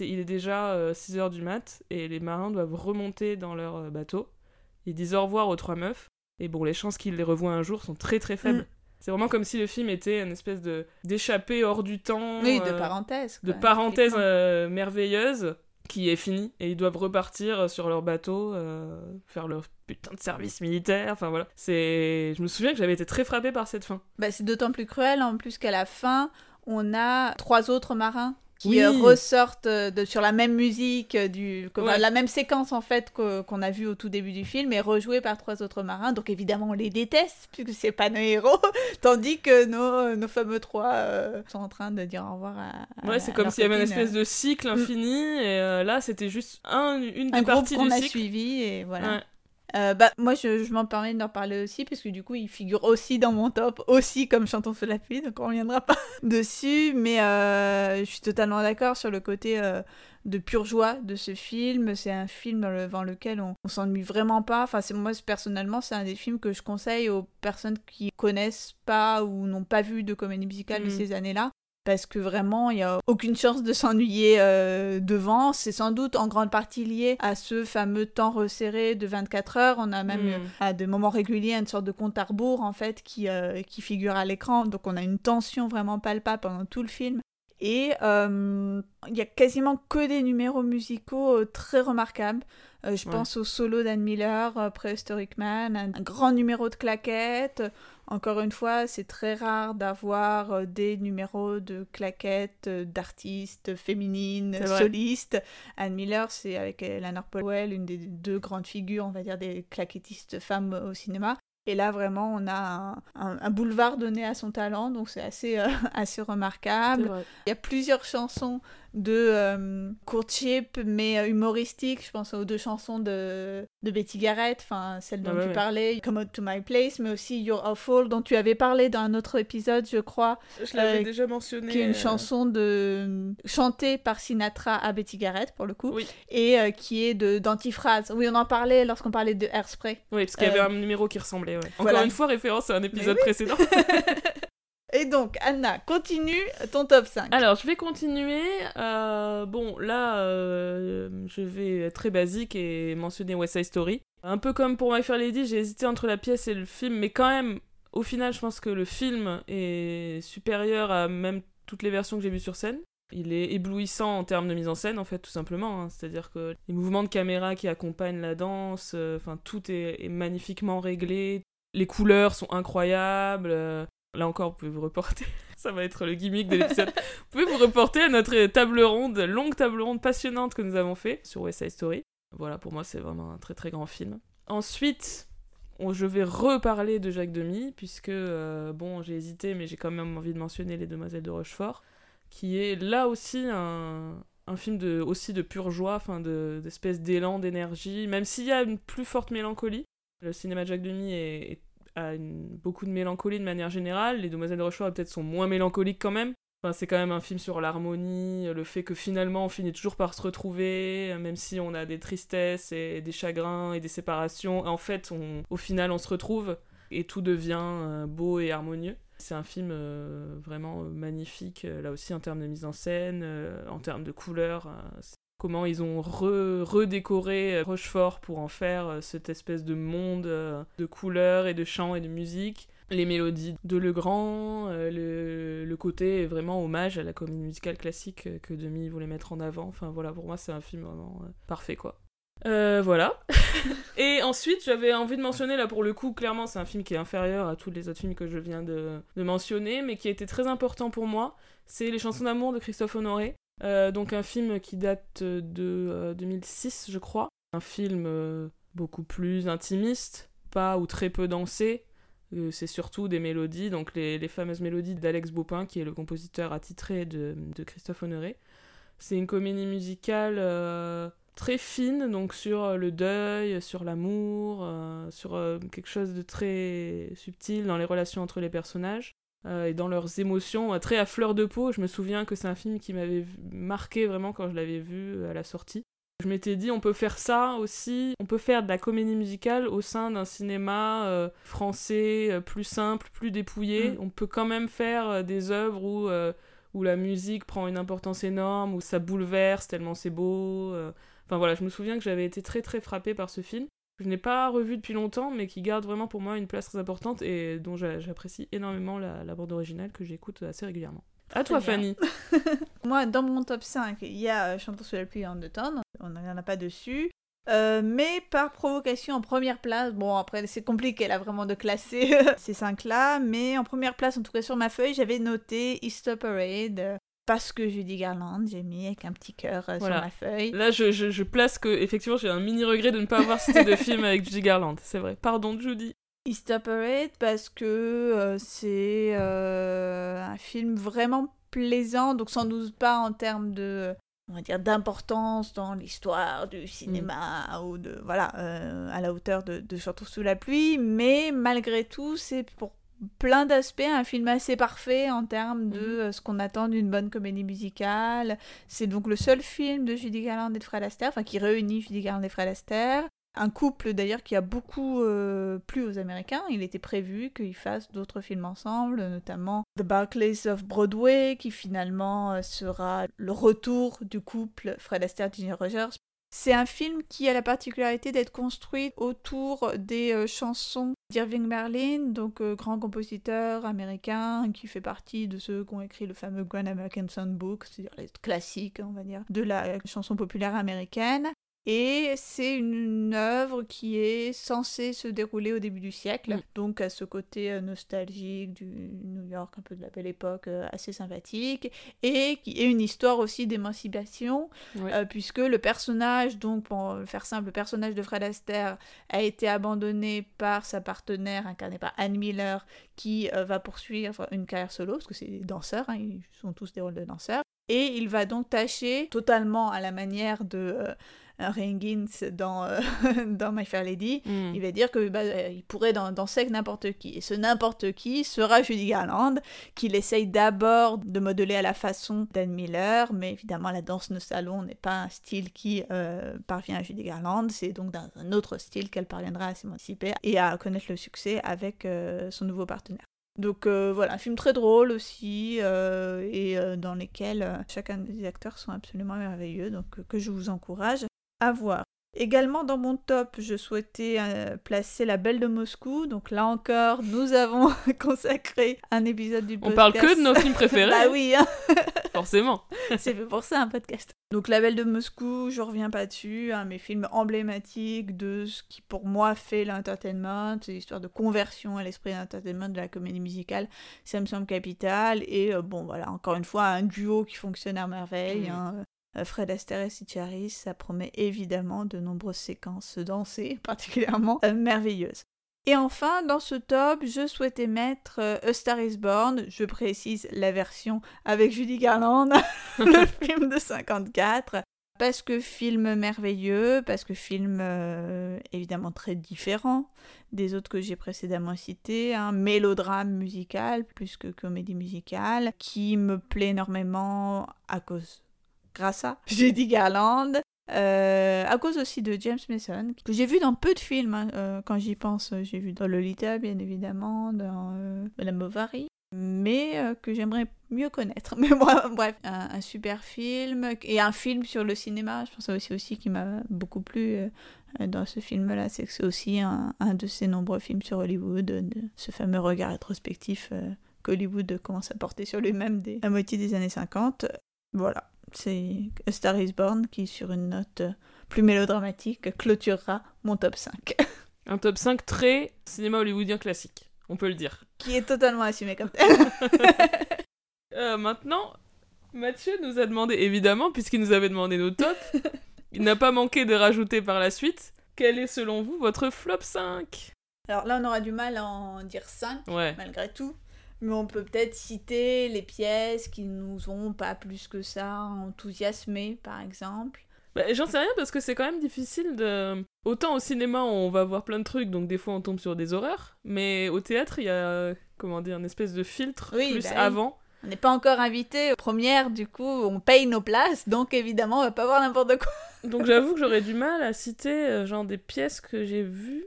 il est déjà 6h du mat et les marins doivent remonter dans leur euh, bateau. Ils disent au revoir aux trois meufs. Et bon, les chances qu'ils les revoient un jour sont très très faibles. Mm. C'est vraiment comme si le film était une espèce de d'échappée hors du temps. Oui, de euh, parenthèse. de parenthèse euh, merveilleuse qui est finie et ils doivent repartir sur leur bateau euh, faire leur putain de service militaire enfin voilà c'est je me souviens que j'avais été très frappée par cette fin Bah, c'est d'autant plus cruel en plus qu'à la fin, on a trois autres marins qui Oui. euh, ressortent euh, de, sur la même musique, euh, du, que- enfin, Ouais. la même séquence en fait que- qu'on a vue au tout début du film, est rejouée par trois autres marins. Donc évidemment, on les déteste [laughs] puisque c'est pas nos héros, [laughs] tandis que nos, nos fameux trois euh, sont en train de dire au revoir à. ouais c'est comme s'il y avait une espèce de cycle infini et euh, là c'était juste un, une des un groupe parties qu'on du a cycle suivi et voilà. Ouais. Euh, bah, moi, je, je m'en permets d'en parler aussi, parce que du coup, il figure aussi dans mon top, aussi comme Chantons sous la pluie, donc on reviendra pas [laughs] dessus, mais euh, je suis totalement d'accord sur le côté euh, de pure joie de ce film. C'est un film devant lequel on, on s'ennuie vraiment pas. Enfin, c'est moi personnellement, c'est un des films que je conseille aux personnes qui connaissent pas ou n'ont pas vu de comédie musicale de Mhm. ces années-là. Parce que vraiment, il n'y a aucune chance de s'ennuyer euh, devant. C'est sans doute en grande partie lié à ce fameux temps resserré de 24 heures. On a même Mhm. euh, à des moments réguliers une sorte de compte à rebours en fait qui, euh, qui figure à l'écran. Donc on a une tension vraiment palpable pendant tout le film. Et euh, il y a quasiment que des numéros musicaux très remarquables. Euh, je Ouais. pense au solo d'Anne Miller, euh, Prehistoric Man, un, un grand numéro de claquettes. Encore une fois, c'est très rare d'avoir euh, des numéros de claquettes euh, d'artistes féminines, solistes. Anne Miller, c'est avec Eleanor Powell, une des deux grandes figures, on va dire, des claquettistes femmes au cinéma. Et là, vraiment, on a un, un- un boulevard donné à son talent, donc c'est assez, euh, [laughs] assez remarquable. Il y a plusieurs chansons de euh, courtship, mais euh, humoristiques. Je pense aux deux chansons de, de Betty Garrett, enfin celle dont Ah tu ouais. parlais, Come Out to My Place, mais aussi You're Awful, dont tu avais parlé dans un autre épisode, je crois, Je l'avais Euh, déjà mentionné. qui est une euh, chanson de chantée par Sinatra à Betty Garrett pour le coup, Oui. et euh, qui est de d'antiphrase. Oui, on en parlait lorsqu'on parlait de Hairspray. Oui, parce qu'il y avait Euh, un numéro qui ressemblait. ouais. Encore voilà. une fois, référence à un épisode oui. précédent. [laughs] Et donc, Anna, continue ton top 5. Alors, je vais continuer. Euh, bon, là, euh, je vais être très basique et mentionner West Side Story. Un peu comme pour My Fair Lady, j'ai hésité entre la pièce et le film, mais quand même, au final, je pense que le film est supérieur à même toutes les versions que j'ai vues sur scène. Il est éblouissant en termes de mise en scène, en fait, tout simplement. hein. C'est-à-dire que les mouvements de caméra qui accompagnent la danse, euh, enfin, tout est, est magnifiquement réglé. Les couleurs sont incroyables. Là encore, vous pouvez vous reporter. [laughs] Ça va être le gimmick de l'épisode. vous pouvez vous reporter à notre table ronde, longue table ronde passionnante que nous avons fait sur West Side Story. Voilà, pour moi, c'est vraiment un très très grand film. Ensuite, je vais reparler de Jacques Demy, puisque, euh, bon, j'ai hésité, mais j'ai quand même envie de mentionner Les Demoiselles de Rochefort, qui est là aussi un, film de, aussi de pure joie, enfin, de- d'espèce d'élan, d'énergie, même s'il y a une plus forte mélancolie. Le cinéma de Jacques Demy est- a beaucoup de mélancolie de manière générale. Les Demoiselles de Rochefort peut-être sont moins mélancoliques quand même. Enfin, c'est quand même un film sur l'harmonie, le fait que finalement on finit toujours par se retrouver, même si on a des tristesses et des chagrins et des séparations. En fait, au final, on se retrouve et tout devient euh, beau et harmonieux. C'est un film euh, vraiment euh, magnifique, là aussi en termes de mise en scène, en termes de couleurs. Comment ils ont re- redécoré euh, Rochefort pour en faire euh, cette espèce de monde euh, de couleurs et de chants et de musique. Les mélodies de Legrand, le, le côté vraiment hommage à la comédie musicale classique que Demi voulait mettre en avant. Enfin voilà, pour moi c'est un film vraiment parfait quoi. Euh, voilà. [laughs] et ensuite, j'avais envie de mentionner, là pour le coup, clairement, c'est un film qui est inférieur à tous les autres films que je viens de, de mentionner, mais qui a été très important pour moi. C'est Les chansons d'amour de Christophe Honoré. Euh, donc un film qui date de euh, 2006, je crois. Un film euh, beaucoup plus intimiste, pas ou très peu dansé. Euh, c'est surtout des mélodies, donc les, les fameuses mélodies d'Alex Baupin, qui est le compositeur attitré de, de Christophe Honoré. C'est une comédie musicale euh, très fine, donc sur euh, le deuil, sur l'amour, euh, sur euh, quelque chose de très subtil dans les relations entre les personnages euh, et dans leurs émotions, euh, très à fleur de peau. Je me souviens que c'est un film qui m'avait marqué vraiment quand je l'avais vu euh, à la sortie. Je m'étais dit, on peut faire ça aussi, on peut faire de la comédie musicale au sein d'un cinéma euh, français euh, plus simple, plus dépouillé. Mm. On peut quand même faire des œuvres où, où la musique prend une importance énorme, où ça bouleverse tellement c'est beau. Enfin voilà, je me souviens que j'avais été très très frappée par ce film. Je n'ai pas revu depuis longtemps, mais qui garde vraiment pour moi une place très importante et dont j'a- j'apprécie énormément la, la bande originale que j'écoute assez régulièrement. À toi. Fanny. [laughs] Moi, dans mon top 5, il y a euh, Chantons sous la pluie en automne, on n'en a pas dessus. Euh, mais par provocation en première place, bon après c'est compliqué là vraiment de classer [laughs] ces cinq là, mais en première place en tout cas sur ma feuille j'avais noté Easter Parade parce que Judy Garland j'ai mis avec un petit cœur euh, Voilà. sur ma feuille. Là, je, je, je place que, effectivement, j'ai un mini regret de ne pas avoir cité de [laughs] film avec Judy Garland. C'est vrai. Pardon, Judy. Easter Parade parce que euh, c'est euh, un film vraiment plaisant, donc sans doute pas en termes de on va dire d'importance dans l'histoire du cinéma ou de voilà à la hauteur de, de Chantons sous la pluie, mais malgré tout c'est pour plein d'aspects, un film assez parfait en termes de Mhm. euh, ce qu'on attend d'une bonne comédie musicale. C'est donc le seul film de Judy Garland et de Fred Astaire, enfin qui réunit Judy Garland et Fred Astaire. Un couple d'ailleurs qui a beaucoup euh, plu aux Américains. Il était prévu qu'ils fassent d'autres films ensemble, notamment The Barclays of Broadway, qui finalement euh, sera le retour du couple Fred Astaire Ginger Rogers. C'est un film qui a la particularité d'être construit autour des euh, chansons d'Irving Berlin, donc euh, grand compositeur américain qui fait partie de ceux qui ont écrit le fameux Grand American Songbook, c'est-à-dire les classiques, on va dire, de la euh, chanson populaire américaine. Et c'est une œuvre qui est censée se dérouler au début du siècle, Mm. donc à ce côté euh, nostalgique du New York, un peu de la belle époque, euh, assez sympathique, et qui est une histoire aussi d'émancipation, euh, puisque le personnage, donc pour faire simple, le personnage de Fred Astaire a été abandonné par sa partenaire, incarnée par Anne Miller, qui euh, va poursuivre une carrière solo, parce que c'est des danseurs, hein, ils sont tous des rôles de danseurs. Et il va donc tâcher, totalement à la manière de euh, Ringins dans, euh, [laughs] dans My Fair Lady, Mm. il va dire que bah, euh, il pourrait dan- danser avec n'importe qui. Et ce n'importe qui sera Judy Garland, qu'il essaye d'abord de modeler à la façon d'Anne Miller, mais évidemment la danse de salon n'est pas un style qui euh, parvient à Judy Garland, c'est donc dans un autre style qu'elle parviendra à s'émanciper et à connaître le succès avec euh, son nouveau partenaire. Donc euh, voilà, un film très drôle aussi, euh, et euh, dans lequel chacun des acteurs sont absolument merveilleux, donc que je vous encourage à voir. Également dans mon top, je souhaitais euh, placer La Belle de Moscou. Donc là encore, nous avons [laughs] consacré un épisode du On podcast. parle que de nos films préférés, [laughs] bah oui, hein, [laughs] forcément. c'est fait pour ça un podcast. Donc La Belle de Moscou, je reviens pas dessus, mes films emblématiques de ce qui pour moi fait l'entertainment, c'est l'histoire de conversion à l'esprit d'entertainment de la comédie musicale, ça me semble capital. Et euh, bon voilà, encore une fois, un duo qui fonctionne à merveille. Hein. Euh, Fred Astaire et Sitch Harris, ça promet évidemment de nombreuses séquences dansées, [laughs] particulièrement euh, merveilleuses. Et enfin, dans ce top, je souhaitais mettre euh, A Star is Born, je précise la version avec Judy Garland, [laughs] le [laughs] film de 54, parce que film merveilleux, parce que film euh, évidemment très différent des autres que j'ai précédemment cités, un mélodrame musical plus que comédie musicale, qui me plaît énormément à cause grâce à [laughs] Judy Garland, euh, à cause aussi de James Mason, que j'ai vu dans peu de films, hein, euh, quand j'y pense, j'ai vu dans Lolita, bien évidemment, dans euh, Madame Bovary, mais euh, que j'aimerais mieux connaître. [laughs] Mais moi, bref, un, un super film, et un film sur le cinéma, je pense que c'est aussi, aussi qui m'a beaucoup plu euh, dans ce film-là, c'est que c'est aussi un, un de ces nombreux films sur Hollywood, ce fameux regard rétrospectif euh, qu'Hollywood commence à porter sur lui-même dès la moitié des années 50. Voilà c'est A Star is Born qui, sur une note plus mélodramatique, clôturera mon top 5. Un top 5 très cinéma hollywoodien classique, on peut le dire. qui est totalement assumé comme tel. [laughs] Euh, maintenant, Mathieu nous a demandé, évidemment, puisqu'il nous avait demandé nos tops, [laughs] il n'a pas manqué de rajouter par la suite, quel est selon vous votre flop 5 Alors là, on aura du mal à en dire 5, Ouais. malgré tout. Mais on peut peut-être citer les pièces qui nous ont pas plus que ça enthousiasmés, par exemple. Bah, J'en sais rien parce que c'est quand même difficile de. Autant au cinéma on va voir plein de trucs donc des fois on tombe sur des horreurs, mais au théâtre il y a comment dire une espèce de filtre Oui, plus bah avant. On n'est pas encore invité aux premières, du coup, on paye nos places, donc évidemment, on va pas voir n'importe quoi. [laughs] Donc j'avoue que j'aurais du mal à citer euh, genre des pièces que j'ai vues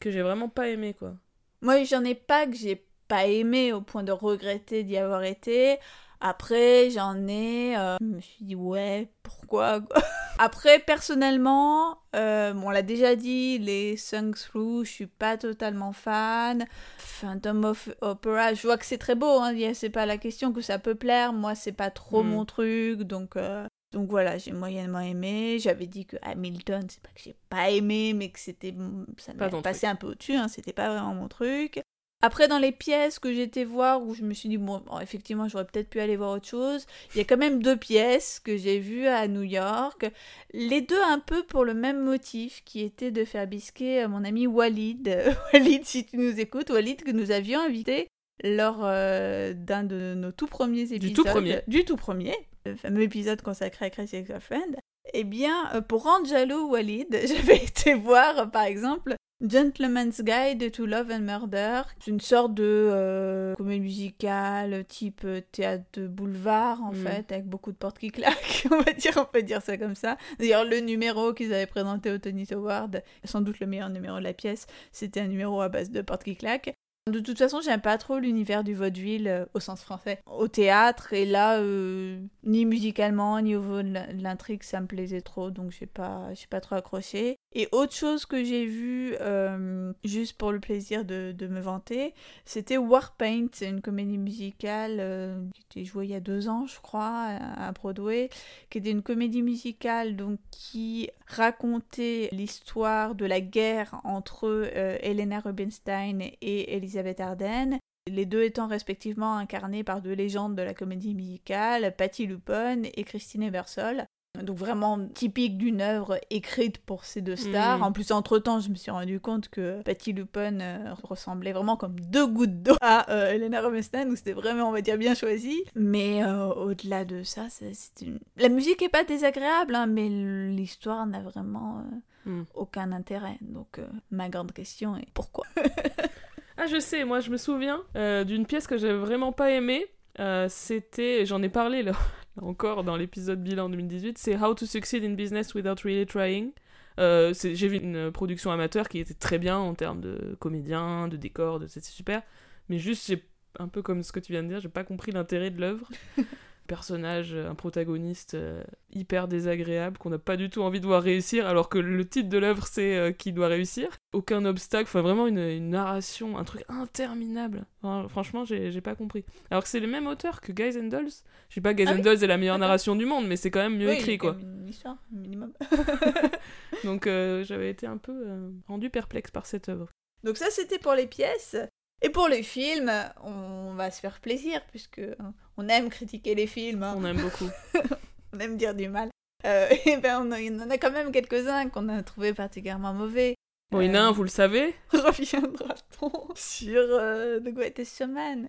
que j'ai vraiment pas aimé quoi. Moi, j'en ai pas que j'ai pas aimé au point de regretter d'y avoir été. Après, j'en ai. euh, je me suis dit, ouais, pourquoi quoi [laughs] Après, personnellement, euh, bon, on l'a déjà dit, les Sung Through, je suis pas totalement fan. Phantom of Opera, je vois que c'est très beau, hein, c'est pas la question que ça peut plaire. Moi, c'est pas trop Mm. mon truc, donc. euh, donc voilà, j'ai moyennement aimé. J'avais dit que Hamilton, c'est pas que j'ai pas aimé, mais que c'était ça ton passé un peu au-dessus, hein, c'était pas vraiment mon truc. Après, dans les pièces que j'étais voir, où je me suis dit, bon, effectivement, j'aurais peut-être pu aller voir autre chose, il y a quand même deux pièces que j'ai vues à New York. Les deux un peu pour le même motif, qui était de faire bisquer euh, mon ami Walid. [laughs] Walid, si tu nous écoutes, Walid, que nous avions invité lors euh, d'un de nos tout premiers épisodes. tout premier. Du tout premier, le fameux épisode consacré à Crazy Ex-Girlfriend. Eh bien, euh, pour rendre jaloux Walid, [laughs] j'avais été voir, par exemple, Gentleman's Guide to Love and Murder. C'est une sorte de euh, comédie musicale type euh, théâtre de boulevard en Mm. fait, avec beaucoup de portes qui claquent, [laughs] on va dire, on peut dire ça comme ça. D'ailleurs, le numéro qu'ils avaient présenté au Tony Award, sans doute le meilleur numéro de la pièce, c'était un numéro à base de portes qui claquent. De toute façon, j'aime pas trop l'univers du vaudeville euh, au sens français. Au théâtre, et là, euh, ni musicalement, ni au niveau de l'in- de l'intrigue, ça me plaisait trop, donc j'ai pas, pas trop accroché. Et autre chose que j'ai vu, euh, juste pour le plaisir de, me vanter, c'était Warpaint, une comédie musicale qui était jouée il y a deux ans, je crois, à Broadway, qui était une comédie musicale donc qui racontait l'histoire de la guerre entre Helena Rubinstein et Elisabeth Arden. Les deux étant respectivement incarnés par deux légendes de la comédie musicale, Patti Lupone et Christine Ebersol. Donc vraiment typique d'une œuvre écrite pour ces deux stars. Mhm. En plus, entre-temps, je me suis rendu compte que Patti Lupone euh, ressemblait vraiment comme deux gouttes d'eau à euh, Helena Rubinstein, où c'était vraiment, on va dire, bien choisi. Mais euh, au-delà de ça, c'est c'est une... la musique est pas désagréable, hein, mais l'histoire n'a vraiment euh, Mm. aucun intérêt. Donc ma grande question est pourquoi? [laughs] Ah, je sais, moi je me souviens euh, d'une pièce que j'avais vraiment pas aimée. Euh, C'était, j'en ai parlé là, [laughs] encore dans l'épisode bilan 2018, c'est How to Succeed in Business Without Really Trying. Euh, J'ai vu une production amateur qui était très bien en termes de comédien, de décor, de c'était super. Mais juste, j'ai un peu comme ce que tu viens de dire, j'ai pas compris l'intérêt de l'œuvre. [laughs] Personnage, un protagoniste euh, hyper désagréable qu'on n'a pas du tout envie de voir réussir, alors que le titre de l'œuvre c'est euh, qui doit réussir. Aucun obstacle, enfin vraiment une, une narration, un truc interminable. Enfin, franchement, j'ai pas compris. Alors que c'est le même auteur que Guys and Dolls. Je sais pas, Guys Ah and oui Dolls est la meilleure narration du monde, mais c'est quand même mieux Oui, écrit quoi. Une histoire, minimum. [laughs] [laughs] Donc euh, j'avais été un peu euh, rendu perplexe par cette œuvre. Donc ça, c'était pour les pièces. Et pour les films, on va se faire plaisir, puisque hein, on aime critiquer les films, hein. On aime beaucoup. [laughs] on aime dire du mal. Euh, [laughs] et ben, on, a- il y en a quand même quelques-uns qu'on a trouvé particulièrement mauvais. Bon, il y en a Euh, un, vous le savez. [laughs] Reviendra-t-on sur euh, The Greatest Showman?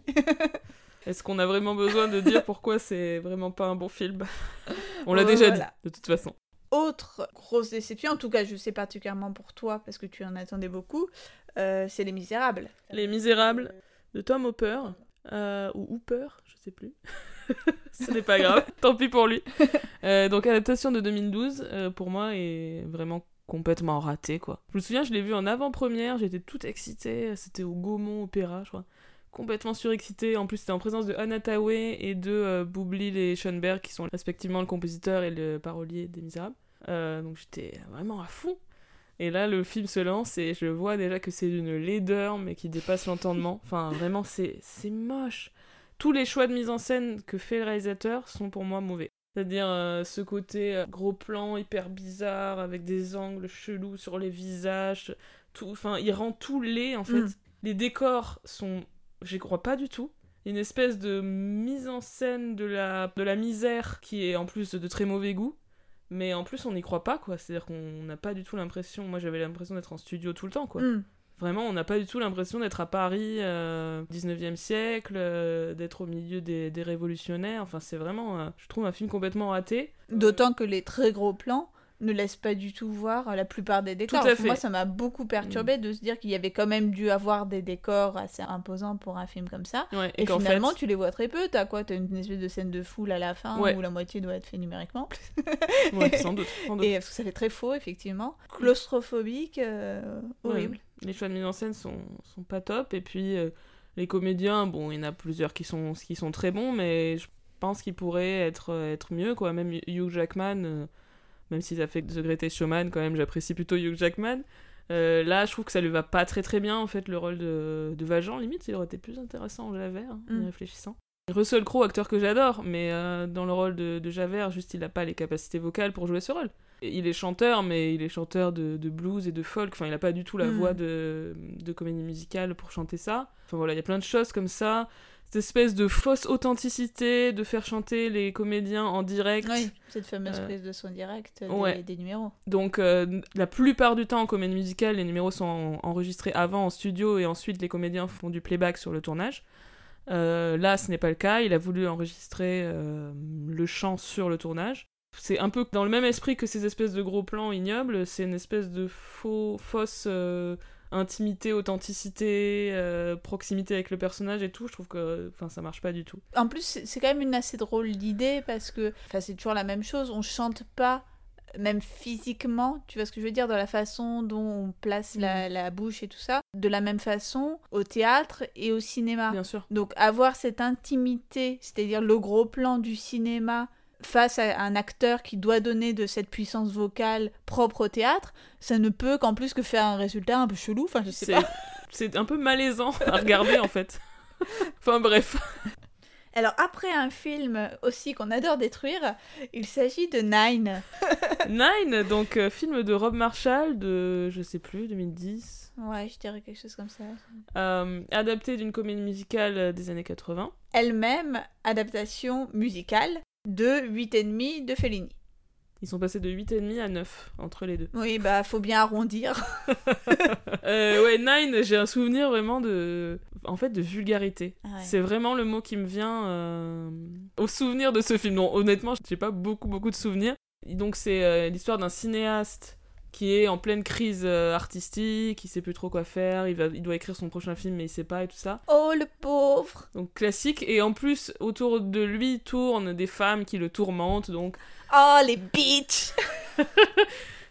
Est-ce qu'on a vraiment besoin de dire pourquoi c'est vraiment pas un bon film? On l'a déjà voilà. dit, de toute façon. Autre grosse déception, en tout cas je sais particulièrement pour toi, parce que tu en attendais beaucoup, euh, c'est Les Misérables. Les Misérables de Tom Hopper, euh, ou Hooper, je sais plus. [laughs] Ce n'est pas grave, [laughs] tant pis pour lui. Euh, donc adaptation de 2012, euh, pour moi, est vraiment complètement raté quoi. Je me souviens, je l'ai vu en avant-première, j'étais toute excitée, c'était au Gaumont Opéra, je crois. Complètement surexcitée, en plus c'était en présence de Anna Tawai et de Boublil et Schoenberg qui sont respectivement le compositeur et le parolier des Misérables. Euh, donc j'étais vraiment à fond. Et là, le film se lance et je vois déjà que c'est une laideur, mais qui dépasse l'entendement. [laughs] Enfin, vraiment, c'est c'est moche. Tous les choix de mise en scène que fait le réalisateur sont pour moi mauvais. C'est-à-dire euh, ce côté euh, gros plan hyper bizarre, avec des angles chelous sur les visages. Tout, enfin, il rend tout laid, en fait. Mm. Les décors sont... J'y crois pas du tout. Une espèce de mise en scène de la, de la misère qui est en plus de très mauvais goût. Mais en plus, on n'y croit pas, quoi. C'est-à-dire qu'on n'a pas du tout l'impression. Moi, j'avais l'impression d'être en studio tout le temps, quoi. Hmm. Vraiment, on n'a pas du tout l'impression d'être à Paris, euh, 19e siècle, euh, d'être au milieu des, des révolutionnaires. Enfin, c'est vraiment, euh, je trouve, un film complètement raté. D'autant que les très gros plans ne laissent pas du tout voir la plupart des décors. Tout à Parce que fait. Moi, ça m'a beaucoup perturbé de se dire qu'il y avait quand même dû avoir des décors assez imposants pour un film comme ça. Ouais, Et, finalement, fait- tu les vois très peu. T'as quoi? T'as une espèce de scène de foule à la fin Ouais. où la moitié doit être fait numériquement. [laughs] Ouais, sans doute. sans doute. Et parce que ça fait très faux, effectivement. Claustrophobique, euh, horrible. Les choix de mise en scène sont, sont pas top. Et puis, euh, les comédiens, bon, il y en a plusieurs qui sont, qui sont très bons, mais je pense qu'ils pourraient être, euh, être mieux, quoi. Même Hugh Jackman, euh, même s'il a fait The Greatest Showman, quand même, j'apprécie plutôt Hugh Jackman. Euh, là, je trouve que ça lui va pas très très bien, en fait, le rôle de, de Valjean. Limite, il aurait été plus intéressant en Javert, hein, en y Mm. réfléchissant. Russell Crowe, acteur que j'adore, mais euh, dans le rôle de, de Javert, juste il a pas les capacités vocales pour jouer ce rôle. Il est chanteur, mais il est chanteur de, de blues et de folk. Enfin, il a pas du tout la Mm. voix de, de comédie musicale pour chanter ça. Enfin voilà, il y a plein de choses comme ça. Cette espèce de fausse authenticité de faire chanter les comédiens en direct. Oui, cette fameuse Euh, prise de son direct des, ouais. des numéros. Donc euh, la plupart du temps en comédie musicale, les numéros sont en- enregistrés avant en studio et ensuite les comédiens font du playback sur le tournage. Euh, là, ce n'est pas le cas. Il a voulu enregistrer euh, le chant sur le tournage. C'est un peu dans le même esprit que ces espèces de gros plans ignobles. C'est une espèce de faux, fausse euh, intimité, authenticité, proximité avec le personnage et tout, je trouve que enfin, ça marche pas du tout. En plus, c'est quand même une assez drôle d'idée parce que c'est toujours la même chose. On chante pas, même physiquement, tu vois ce que je veux dire, dans la façon dont on place la, la bouche et tout ça, de la même façon au théâtre et au cinéma. Bien sûr. Donc avoir cette intimité, c'est-à-dire le gros plan du cinéma face à un acteur qui doit donner de cette puissance vocale propre au théâtre, ça ne peut qu'en plus que faire un résultat un peu chelou. Enfin, je sais pas. [laughs] c'est un peu malaisant à regarder en fait. [laughs] enfin bref. Alors après un film aussi qu'on adore détruire, il s'agit de Nine. [laughs] Nine, donc euh, film de Rob Marshall de, je sais plus, 2010, Ouais, je dirais quelque chose comme ça. euh, adapté d'une comédie musicale euh, des années 80. Elle-même, adaptation musicale de 8,5 de Fellini. Ils sont passés de 8,5 à 9 entre les deux. Oui, bah faut bien arrondir. [laughs] [laughs] Euh, ouais, Nine, j'ai un souvenir vraiment de. En fait, de vulgarité. Ouais. C'est vraiment le mot qui me vient euh, au souvenir de ce film. Non, honnêtement, j'ai pas beaucoup, beaucoup de souvenirs. Donc, c'est euh, l'histoire d'un cinéaste qui est en pleine crise euh, artistique, il sait plus trop quoi faire, il, va, il doit écrire son prochain film, mais il sait pas et tout ça. Oh le pauvre Donc, classique. Et en plus, autour de lui tournent des femmes qui le tourmentent. Donc, Oh les bitches [laughs]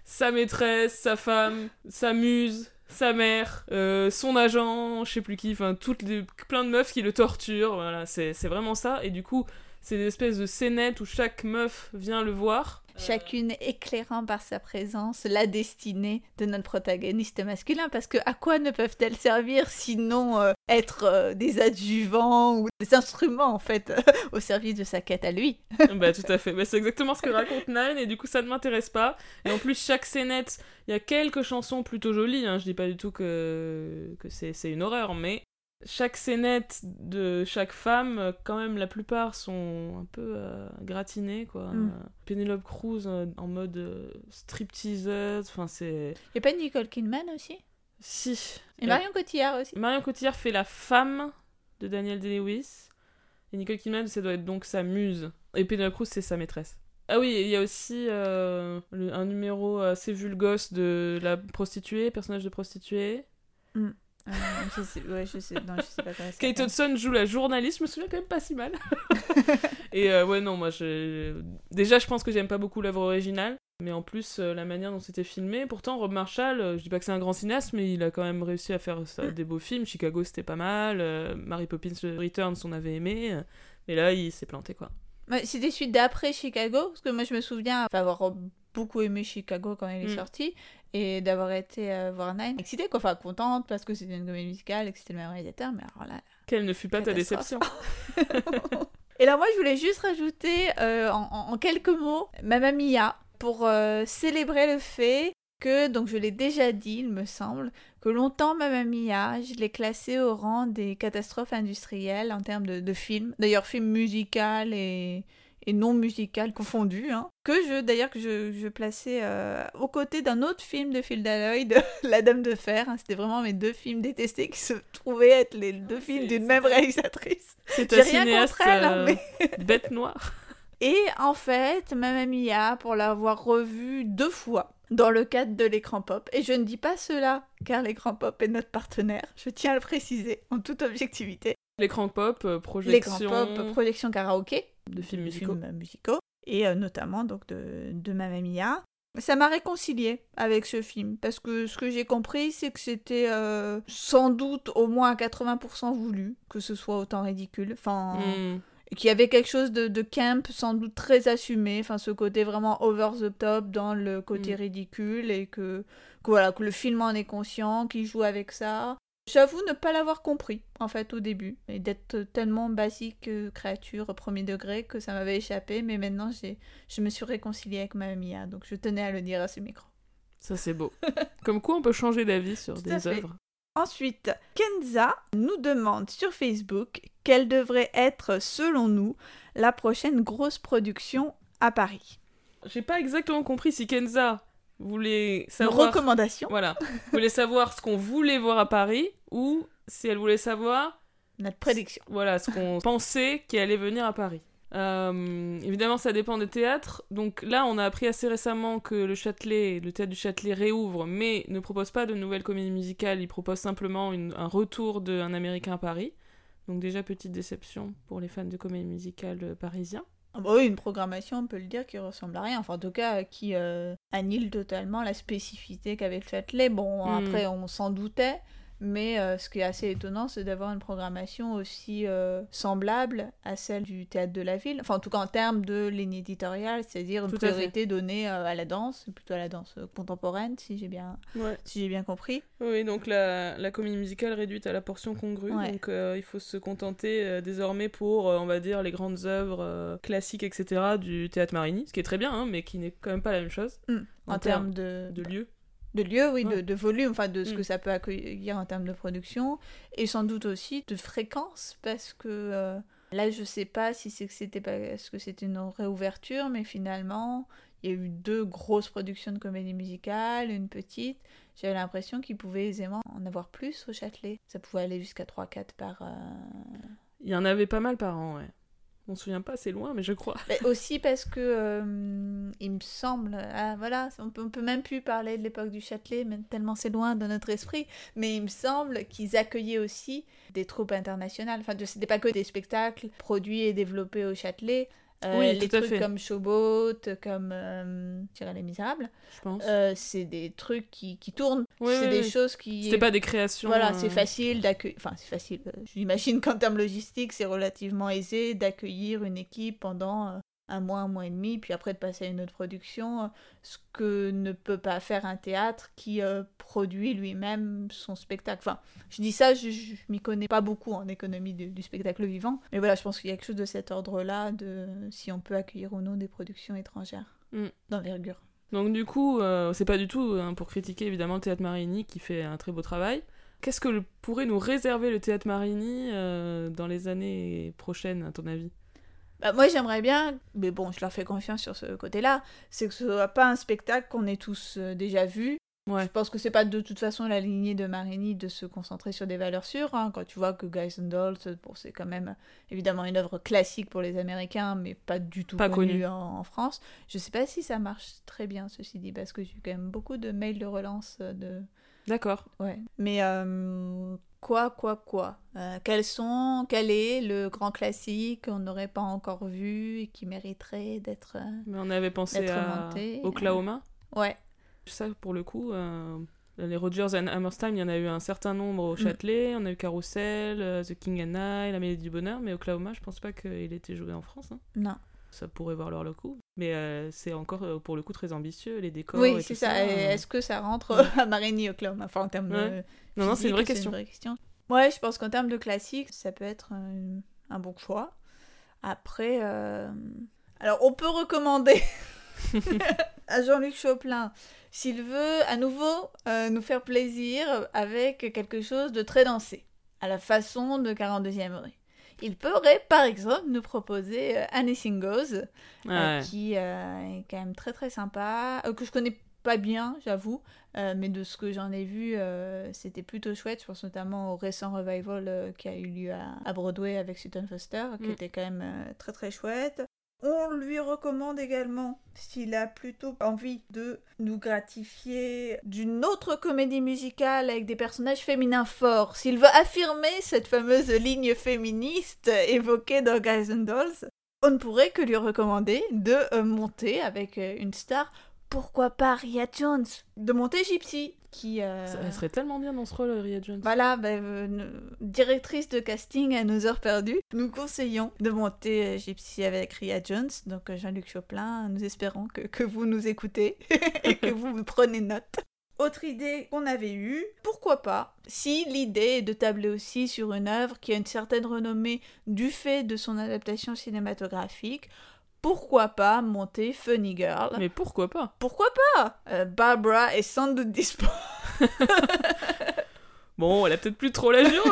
sa maîtresse, sa femme, sa muse, sa mère, euh, son agent, je sais plus qui, enfin toutes les, plein de meufs qui le torturent, voilà, c'est c'est vraiment ça. Et du coup, c'est des espèces de scénettes où chaque meuf vient le voir. Chacune éclairant par sa présence la destinée de notre protagoniste masculin, parce que à quoi ne peuvent-elles servir sinon euh, être euh, des adjuvants ou des instruments en fait [laughs] au service de sa quête à lui? [laughs] Bah tout à fait, bah, c'est exactement ce que raconte Nine et du coup ça ne m'intéresse pas. Et en plus chaque scénette, il y a quelques chansons plutôt jolies, hein, je dis pas du tout que, que c'est c'est une horreur, mais chaque scénette de chaque femme, quand même la plupart sont un peu euh, gratinées quoi. Mm. Euh, Penelope Cruz euh, en mode euh, stripteaseuse, enfin c'est... Y a pas Nicole Kidman aussi? Si. Et Marion Cotillard aussi Marion Cotillard fait la femme de Daniel Day-Lewis. Et Nicole Kidman, ça doit être donc sa muse. Et Penelope Cruz, c'est sa maîtresse. Ah oui, il y a aussi le- un numéro assez vulgos de la prostituée, personnage de prostituée. Euh, je sais, ouais, je sais, non, je sais pas comment [laughs] ça Kate. Hudson joue la journaliste, je me souviens quand même pas si mal. [laughs] et euh, ouais, non, moi, je... déjà, je pense que j'aime pas beaucoup l'œuvre originale. Mais en plus, euh, la manière dont c'était filmé. Pourtant, Rob Marshall, euh, je dis pas que c'est un grand cinéaste, mais il a quand même réussi à faire ça- [laughs] des beaux films. Chicago, c'était pas mal. euh, Mary Poppins Returns, on avait aimé. mais là, il s'est planté, quoi. Ouais, C'était celui d'après Chicago, parce que moi je me souviens avoir beaucoup aimé Chicago quand il est Mm. sorti, et d'avoir été euh, voir Nine. Excitée, quoi, enfin contente parce que c'était une comédie musicale et que c'était le même réalisateur, mais alors là. Quelle ne fut pas ta déception. [laughs] Et là, moi je voulais juste rajouter euh, en, quelques mots Mamma Mia pour euh, célébrer le fait que, donc je l'ai déjà dit, il me semble, que longtemps Mamma Mia, je l'ai classé au rang des catastrophes industrielles en termes de, de films, d'ailleurs film musical et, et non musical confondus, hein. que je, d'ailleurs, que je, je plaçais euh, aux côtés d'un autre film de Phil Lloyd, [laughs] La Dame de Fer, hein. c'était vraiment mes deux films détestés qui se trouvaient être les deux films C'est- d'une même réalisatrice. C'est ta rien cinéaste contre elle, hein, euh, mais... bête noire. [laughs] Et en fait, Mamma Mia, pour l'avoir revu deux fois dans le cadre de l'écran pop, et je ne dis pas cela car l'écran pop est notre partenaire, je tiens à le préciser en toute objectivité. L'écran pop, euh, L'écran projection pop, projection karaoké, de films musicaux. films musicaux, et euh, notamment donc de, de Mamma Mia. Ça m'a réconcilié avec ce film parce que ce que j'ai compris, c'est que c'était euh, sans doute au moins à 80% voulu, que ce soit autant ridicule. Enfin, Hmm. et qu'il y avait quelque chose de, de camp sans doute très assumé, enfin ce côté vraiment over the top dans le côté Mm. ridicule et que, que voilà que le film en est conscient, qu'il joue avec ça. J'avoue ne pas l'avoir compris en fait au début et d'être tellement basique euh, créature au premier degré que ça m'avait échappé, mais maintenant j'ai je me suis réconciliée avec ma Mia, donc je tenais à le dire à ce micro. Ça, c'est beau. [laughs] Comme quoi, on peut changer d'avis sur Tout des œuvres. Ensuite, Kenza nous demande sur Facebook quelle devrait être, selon nous, la prochaine grosse production à Paris. J'ai pas exactement compris si Kenza voulait savoir. Voilà. voulait savoir ce qu'on voulait voir à Paris ou si elle voulait savoir notre prédiction. voilà ce qu'on [laughs] pensait qui allait venir à Paris. Euh, évidemment, ça dépend des théâtres. Donc là, on a appris assez récemment que le Châtelet, le théâtre du Châtelet réouvre, mais ne propose pas de nouvelles comédies musicales. Il propose simplement une- un retour d'un Américain à Paris. Donc déjà, petite déception pour les fans de comédie musicale euh, parisiens. Ah bah oui, une programmation, on peut le dire, qui ressemble à rien. Enfin, en tout cas, qui euh, annule totalement la spécificité qu'avait le Châtelet. Bon, Mm. après, on s'en doutait, mais euh, ce qui est assez étonnant, c'est d'avoir une programmation aussi euh, semblable à celle du Théâtre de la Ville. Enfin, en tout cas, en termes de ligne éditoriale, c'est-à-dire une priorité donnée euh, à la danse, plutôt à la danse contemporaine, si j'ai bien, Ouais. si j'ai bien compris. Oui, donc la, la comédie musicale réduite à la portion congrue. Ouais. Donc il faut se contenter désormais pour, on va dire, les grandes œuvres classiques, etc. du théâtre Marigny, ce qui est très bien, hein, mais qui n'est quand même pas la même chose En, termes de, de lieu. De lieu, oui, Ouais. de, de volume, enfin de ce Mm. que ça peut accueillir en termes de production, et sans doute aussi de fréquence, parce que euh, là, je sais pas si c'est que c'était parce que c'était une réouverture, mais finalement, il y a eu deux grosses productions de comédie musicale, une petite. J'avais l'impression qu'ils pouvaient aisément en avoir plus au Châtelet. Ça pouvait aller jusqu'à 3-4 par. euh, Il y en avait pas mal par an, ouais. On se souvient pas, c'est loin, mais je crois. Aussi parce que euh, il me semble, ah, voilà, on peut, peut même plus parler de l'époque du Châtelet, tellement c'est loin de notre esprit, mais il me semble qu'ils accueillaient aussi des troupes internationales. Enfin, c'était pas que des spectacles produits et développés au Châtelet. Euh, Oui, les trucs comme Showboat, comme euh, dirais Les Misérables, Je pense. euh, c'est des trucs qui, qui tournent. Oui, c'est oui, des choses qui. C'était pas des créations. Voilà, euh, c'est facile d'accueillir. Enfin, c'est facile. euh, J'imagine qu'en termes logistiques, c'est relativement aisé d'accueillir une équipe pendant euh, un mois, un mois et demi, puis après de passer à une autre production. euh, Ce que ne peut pas faire un théâtre qui euh, produit lui-même son spectacle. Enfin, je dis ça, je, je m'y connais pas beaucoup en économie du, du spectacle vivant. Mais voilà, je pense qu'il y a quelque chose de cet ordre-là, de si on peut accueillir ou non des productions étrangères Mm. d'envergure. Donc du coup, euh, c'est pas du tout hein, pour critiquer évidemment le théâtre Marigny qui fait un très beau travail. Qu'est-ce que le- pourrait nous réserver le théâtre Marigny euh, dans les années prochaines, à ton avis? Bah, moi j'aimerais bien, mais bon, je leur fais confiance sur ce côté-là, c'est que ce soit pas un spectacle qu'on ait tous euh, déjà vu. Ouais. Je pense que c'est pas de toute façon la lignée de Marini de se concentrer sur des valeurs sûres. hein. Quand tu vois que Guys and Dolls, bon, c'est quand même évidemment une œuvre classique pour les Américains, mais pas du tout Pas connue en France. Je sais pas si ça marche très bien, ceci dit, parce que j'ai eu quand même beaucoup de mails de relance euh, de, D'accord. Ouais. Mais euh, quoi, quoi, quoi Euh, Quels sont, quel est le grand classique qu'on n'aurait pas encore vu et qui mériterait d'être. euh, Mais on avait pensé à monté, Oklahoma. Ouais. Ça, pour le coup, euh, les Rogers and Hammerstein, il y en a eu un certain nombre au Mm. Châtelet. On a eu Carousel, The King and I, La Mélodie du Bonheur. Mais Oklahoma, je pense pas qu'il ait été joué en France. hein. Non. Ça pourrait voir leur le coup. Mais euh, c'est encore, euh, pour le coup, très ambitieux. Les décors. Oui, c'est ça. Euh. Est-ce que ça rentre [laughs] à Marigny Oklahoma Enfin, en termes de. Non, non, c'est une vraie question. Ouais, je pense qu'en termes de classique, ça peut être un, un bon choix. Après, euh, alors on peut recommander [laughs] [laughs] à Jean-Luc Choplin, s'il veut à nouveau euh, nous faire plaisir avec quelque chose de très dansé, à la façon de 42e rue. Il pourrait, par exemple, nous proposer euh, Anything Goes, euh, Ouais. qui euh, est quand même très très sympa, euh, que je connais pas bien, j'avoue, mais de ce que j'en ai vu, c'était plutôt chouette. Je pense notamment au récent revival qui a eu lieu à, à Broadway avec Sutton Foster, qui Mm. était quand même très très chouette. On lui recommande également, s'il a plutôt envie de nous gratifier d'une autre comédie musicale avec des personnages féminins forts, s'il veut affirmer cette fameuse ligne féministe évoquée dans Guys and Dolls, on ne pourrait que lui recommander de monter avec une star, pourquoi pas Ria Jones, de monter Gypsy, qui... euh, Ça- Elle serait tellement bien dans ce rôle, Ria Jones. voilà, ben, euh, directrice de casting à nos heures perdues, nous conseillons de monter Gypsy avec Ria Jones. Donc euh, Jean-Luc Choplin, nous espérons que, que vous nous écoutez [laughs] et que vous vous prenez note. Autre idée qu'on avait eue, pourquoi pas, si l'idée est de tabler aussi sur une œuvre qui a une certaine renommée du fait de son adaptation cinématographique, pourquoi pas monter Funny Girl? Mais pourquoi pas? Pourquoi pas? Euh, Barbara est sans doute dispo. [laughs] Bon, elle a peut-être plus trop la jure.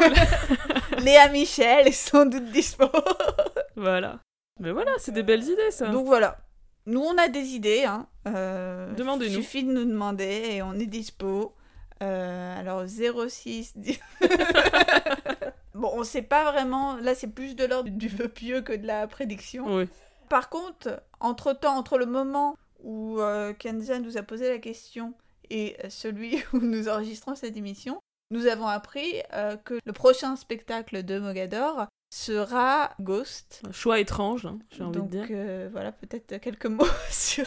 [laughs] Léa Michel est sans doute dispo. [laughs] voilà. Mais voilà, c'est des belles idées, ça. Donc voilà. Nous, on a des idées. Hein. Euh, Demandez-nous. Il suffit de nous demander et on est dispo. Euh, alors 06. dix- Bon, on sait pas vraiment. Là, c'est plus de l'ordre du vœu pieux que de la prédiction. Oui. Par contre, entre temps, entre le moment où euh, Kenza nous a posé la question et celui [laughs] où nous enregistrons cette émission, nous avons appris euh, que le prochain spectacle de Mogador sera Ghost. Un choix étrange, hein, j'ai envie Donc de dire. euh, voilà, peut-être quelques [laughs] mots sur.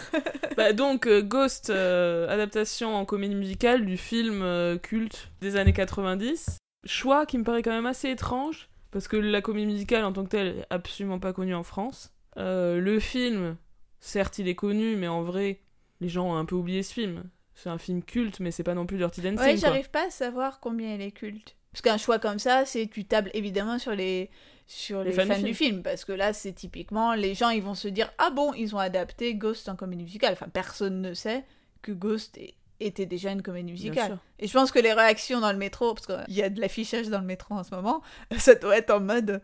Bah, donc, euh, Ghost, euh, adaptation en comédie musicale du film euh, culte des années 90. Choix qui me paraît quand même assez étrange, parce que la comédie musicale en tant que telle est absolument pas connue en France. Euh, le film, certes, il est connu, mais en vrai, les gens ont un peu oublié ce film. C'est un film culte, mais c'est pas non plus Dirty Dancing. ouais, j'arrive pas à savoir combien il est culte. Parce qu'un choix comme ça, c'est tu tables évidemment sur les sur les, fans, du, film. parce que là c'est typiquement les gens ils vont se dire ah bon ils ont adapté Ghost en comédie musicale. Enfin personne ne sait que Ghost était déjà une comédie musicale. Et je pense que les réactions dans le métro, parce qu'il y a de l'affichage dans le métro en ce moment, [laughs] ça doit être en mode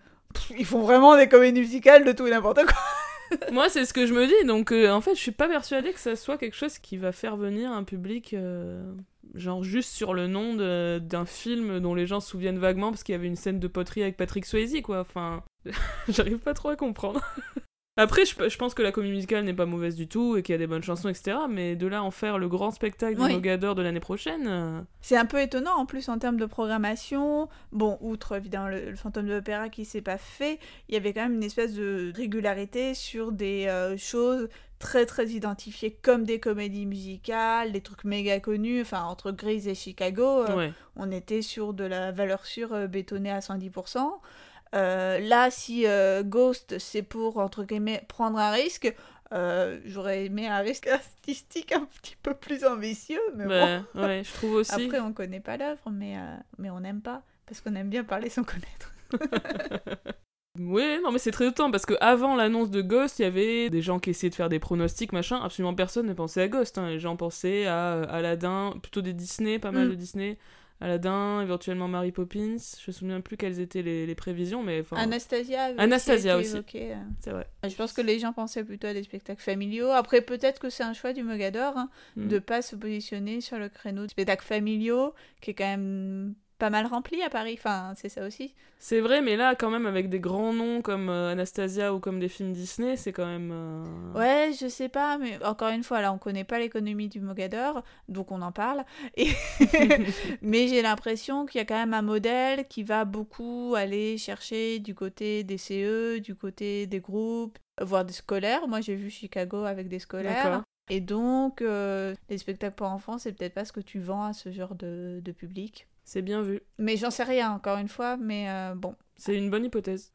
ils font vraiment des comédies musicales de tout et n'importe quoi. [laughs] Moi, c'est ce que je me dis, donc euh, en fait, je suis pas persuadée que ça soit quelque chose qui va faire venir un public, euh, genre juste sur le nom d'un film dont les gens se souviennent vaguement parce qu'il y avait une scène de poterie avec Patrick Swayze, quoi. Enfin, [laughs] j'arrive pas trop à comprendre. Après, je, je pense que la comédie musicale n'est pas mauvaise du tout et qu'il y a des bonnes chansons, etc. Mais de là à en faire le grand spectacle du Oui. Mogador de l'année prochaine, euh, C'est un peu étonnant en plus en termes de programmation. Bon, outre évidemment le, le fantôme de l'opéra qui s'est pas fait, il y avait quand même une espèce de régularité sur des euh, choses très très identifiées comme des comédies musicales, des trucs méga connus. Enfin, entre Grease et Chicago, euh, ouais. on était sur de la valeur sûre euh, bétonnée à 110%. Euh, là, si euh, Ghost, c'est pour, entre guillemets, prendre un risque, euh, j'aurais aimé un risque [laughs] artistique un petit peu plus ambitieux, mais bon. Bah, ouais, je trouve aussi. Après, on connaît pas l'œuvre, mais, mais on n'aime pas, parce qu'on aime bien parler sans connaître. [laughs] [laughs] Oui, non, mais c'est très autant parce que avant l'annonce de Ghost, il y avait des gens qui essayaient de faire des pronostics, machin. Absolument personne ne pensait à Ghost. hein. Les gens pensaient à Aladdin, plutôt des Disney, pas mal Mm. de Disney. Aladdin, éventuellement Mary Poppins. Je me souviens plus quelles étaient les, les prévisions, mais enfin. Anastasia Anastasia aussi. C'est vrai. Je pense que les gens pensaient plutôt à des spectacles familiaux. Après, peut-être que c'est un choix du Mogador hein, Mm. de pas se positionner sur le créneau de spectacles familiaux, qui est quand même pas mal rempli à Paris. Enfin, c'est ça aussi. C'est vrai, mais là, quand même, avec des grands noms comme euh, Anastasia ou comme des films Disney, c'est quand même. euh, Ouais, je sais pas, mais encore une fois, là, on connaît pas l'économie du Mogador, donc on en parle. Et... [laughs] [laughs] mais j'ai l'impression qu'il y a quand même un modèle qui va beaucoup aller chercher du côté des CE, du côté des groupes, voire des scolaires. Moi, j'ai vu Chicago avec des scolaires. Et donc, euh, les spectacles pour enfants, c'est peut-être pas ce que tu vends à ce genre de, de public. C'est bien vu. Mais j'en sais rien, encore une fois, mais euh, bon. C'est une bonne hypothèse.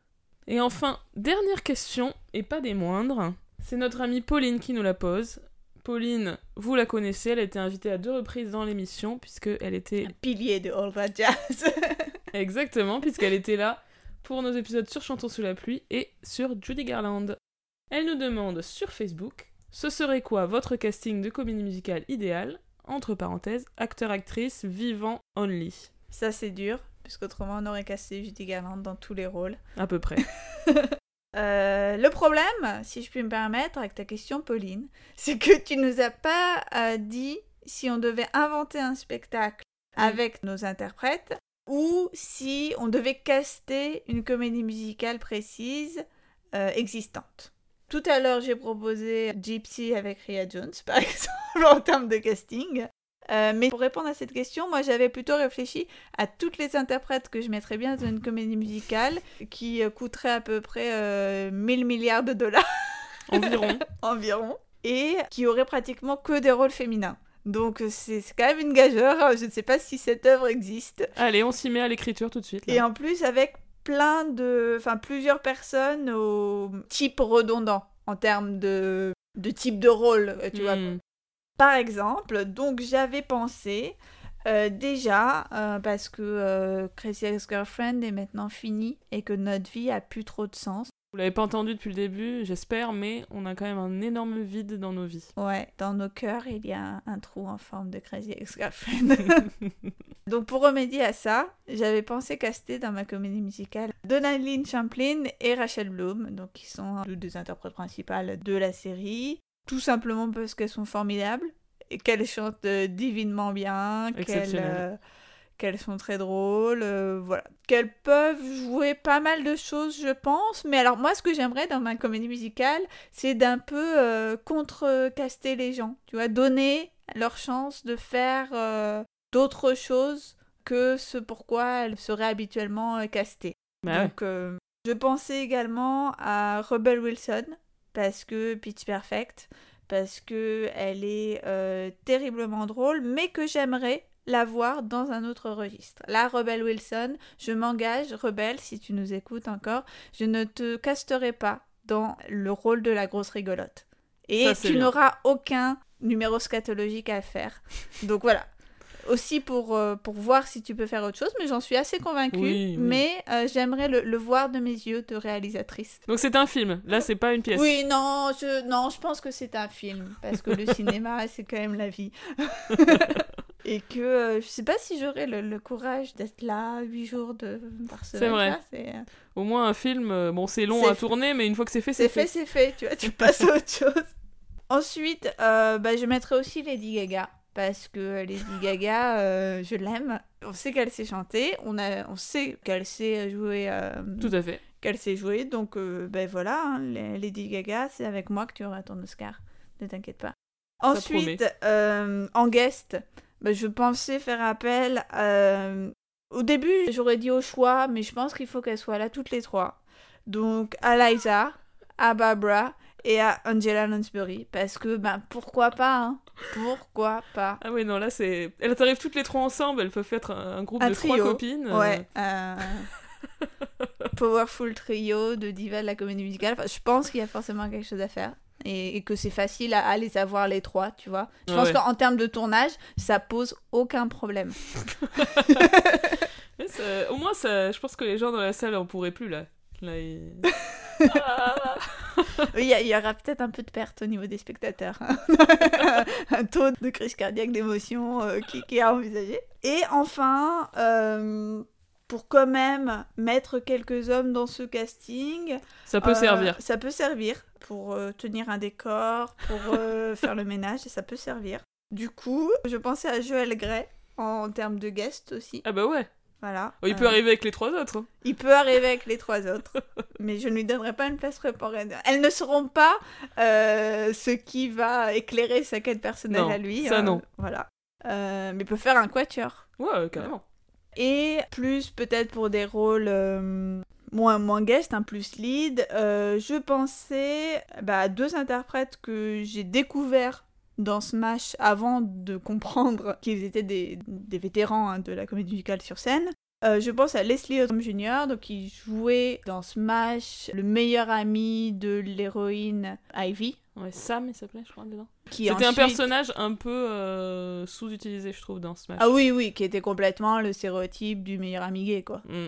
Et enfin, dernière question, et pas des moindres. C'est notre amie Pauline qui nous la pose. Pauline, vous la connaissez, elle a été invitée à deux reprises dans l'émission, puisqu'elle était... Un pilier de All That Jazz. [laughs] Exactement, puisqu'elle était là pour nos épisodes sur Chantons sous la pluie et sur Judy Garland. Elle nous demande sur Facebook, ce serait quoi votre casting de comédie musicale idéal Entre parenthèses, acteur-actrice, vivant, only. Ça, c'est dur, puisqu'autrement, on aurait cassé Judy Garland dans tous les rôles. À peu près. [laughs] Euh, le problème, si je puis me permettre, avec ta question, Pauline, c'est que tu nous as pas euh, dit si on devait inventer un spectacle avec nos interprètes ou si on devait caster une comédie musicale précise euh, existante. Tout à l'heure, j'ai proposé Gypsy avec Ria Jones, par [laughs] exemple, en termes de casting. Euh, mais pour répondre à cette question, moi j'avais plutôt réfléchi à toutes les interprètes que je mettrais bien dans une comédie musicale qui euh, coûterait à peu près euh, 1000 milliards de dollars [laughs] Environ. environ et qui auraient pratiquement que des rôles féminins. Donc euh, c'est c'est quand même une gageure, je ne sais pas si cette œuvre existe. Allez, on s'y met à l'écriture tout de suite. là. Et en plus avec plein de... enfin plusieurs personnes au type redondant en termes de, de type de rôle, euh, tu vois. Hmm. Par exemple, donc j'avais pensé euh, déjà euh, parce que euh, Crazy Ex-Girlfriend est maintenant fini et que notre vie a plus trop de sens. Vous l'avez pas entendu depuis le début, j'espère, mais on a quand même un énorme vide dans nos vies. Ouais, dans nos cœurs, il y a un, un trou en forme de Crazy Ex-Girlfriend. [laughs] donc pour remédier à ça, j'avais pensé caster dans ma comédie musicale Donaldine Champlin et Rachel Bloom, donc qui sont deux des interprètes principales de la série, tout simplement parce qu'elles sont formidables et qu'elles chantent divinement bien, qu'elles qu'elles sont très drôles, euh, voilà. Qu'elles peuvent jouer pas mal de choses, je pense. Mais alors, moi, ce que j'aimerais dans ma comédie musicale, c'est d'un peu euh, contre-caster les gens. Tu vois, donner leur chance de faire euh, d'autres choses que ce pourquoi elles seraient habituellement euh, castées. Bah ouais. Donc, je pensais également à Rebel Wilson, parce que Pitch Perfect, parce que elle est euh, terriblement drôle, mais que j'aimerais la voir dans un autre registre. La Rebel Wilson, je m'engage, Rebel, si tu nous écoutes encore, je ne te casterai pas dans le rôle de la grosse rigolote. Et Ça, tu n'auras aucun numéro scatologique à faire. Donc voilà. Aussi pour, euh, pour voir si tu peux faire autre chose, mais j'en suis assez convaincue. Oui, oui. Mais euh, j'aimerais le, le voir de mes yeux de réalisatrice. Donc c'est un film. Là, c'est pas une pièce. Oui, non je, non, je pense que c'est un film, parce que le [laughs] cinéma, c'est quand même la vie. [laughs] Et que euh, je sais pas si j'aurais le, le courage d'être là huit jours de, par semaine. vrai. là, C'est euh, Au moins un film. Bon, c'est long C'est à fait. tourner, mais une fois que c'est fait, c'est fait, c'est fait, tu vois, tu passes à autre chose. Ensuite, bah, je mettrai aussi Lady Gaga. Parce que Lady Gaga, euh, je l'aime. On sait qu'elle sait chanter, on, a, on sait qu'elle sait jouer euh, Tout à fait. qu'elle sait jouer. Donc, euh, ben voilà, hein, Lady Gaga, c'est avec moi que tu auras ton Oscar. Ne t'inquiète pas. Ensuite, en guest, ben, je pensais faire appel. Au début, j'aurais dit au choix, mais je pense qu'il faut qu'elles soient là toutes les trois. Donc, à Liza, à Barbara et à Angela Lansbury. Parce que, ben, pourquoi pas, hein Pourquoi pas Ah oui, non, là, c'est. Elles arrivent toutes les trois ensemble, elles peuvent être un, un groupe Un de trois copines. euh, Ouais, un powerful trio de divas de la comédie musicale. Enfin, je pense qu'il y a forcément quelque chose à faire. Et, et que c'est facile à, à les avoir les trois, tu vois. Je pense ouais. qu'en termes de tournage, ça pose aucun problème. [laughs] ça- Au moins, ça... je pense que les gens dans la salle en pourraient plus, là. Là, Ah. [laughs] Il y, a- il y aura peut-être un peu de perte au niveau des spectateurs. hein. [laughs] un taux de crise cardiaque d'émotion euh, qui, qui est à envisager. Et enfin, euh, pour quand même mettre quelques hommes dans ce casting, Ça peut Euh, servir. Ça peut servir pour tenir un décor, pour [laughs] faire le ménage, et ça peut servir. Du coup, je pensais à Joël Grey en termes de guest aussi. Ah bah ouais. Voilà. Oh, il Euh, peut arriver avec les trois autres. hein. il peut arriver avec les trois autres, [laughs] mais je ne lui donnerai pas une place préponderante. Elles ne seront pas euh, ce qui va éclairer sa quête personnelle Non, à lui. ça hein. non. Voilà. Euh, mais il peut faire un quatuor. Ouais, carrément. Et plus peut-être pour des rôles moins, moins guest, un plus lead, euh, je pensais bah, à deux interprètes que j'ai découverts dans Smash avant de comprendre [laughs] qu'ils étaient des, des vétérans hein, de la comédie musicale sur scène. Euh, je pense à Leslie Odom Jr., donc qui jouait dans Smash le meilleur ami de l'héroïne Ivy. Ouais, Sam, il s'appelait, je crois, dedans. C'était un personnage un peu euh, sous-utilisé, je trouve, dans Smash. Ah oui, oui, qui était complètement le stéréotype du meilleur ami gay, quoi. Mm.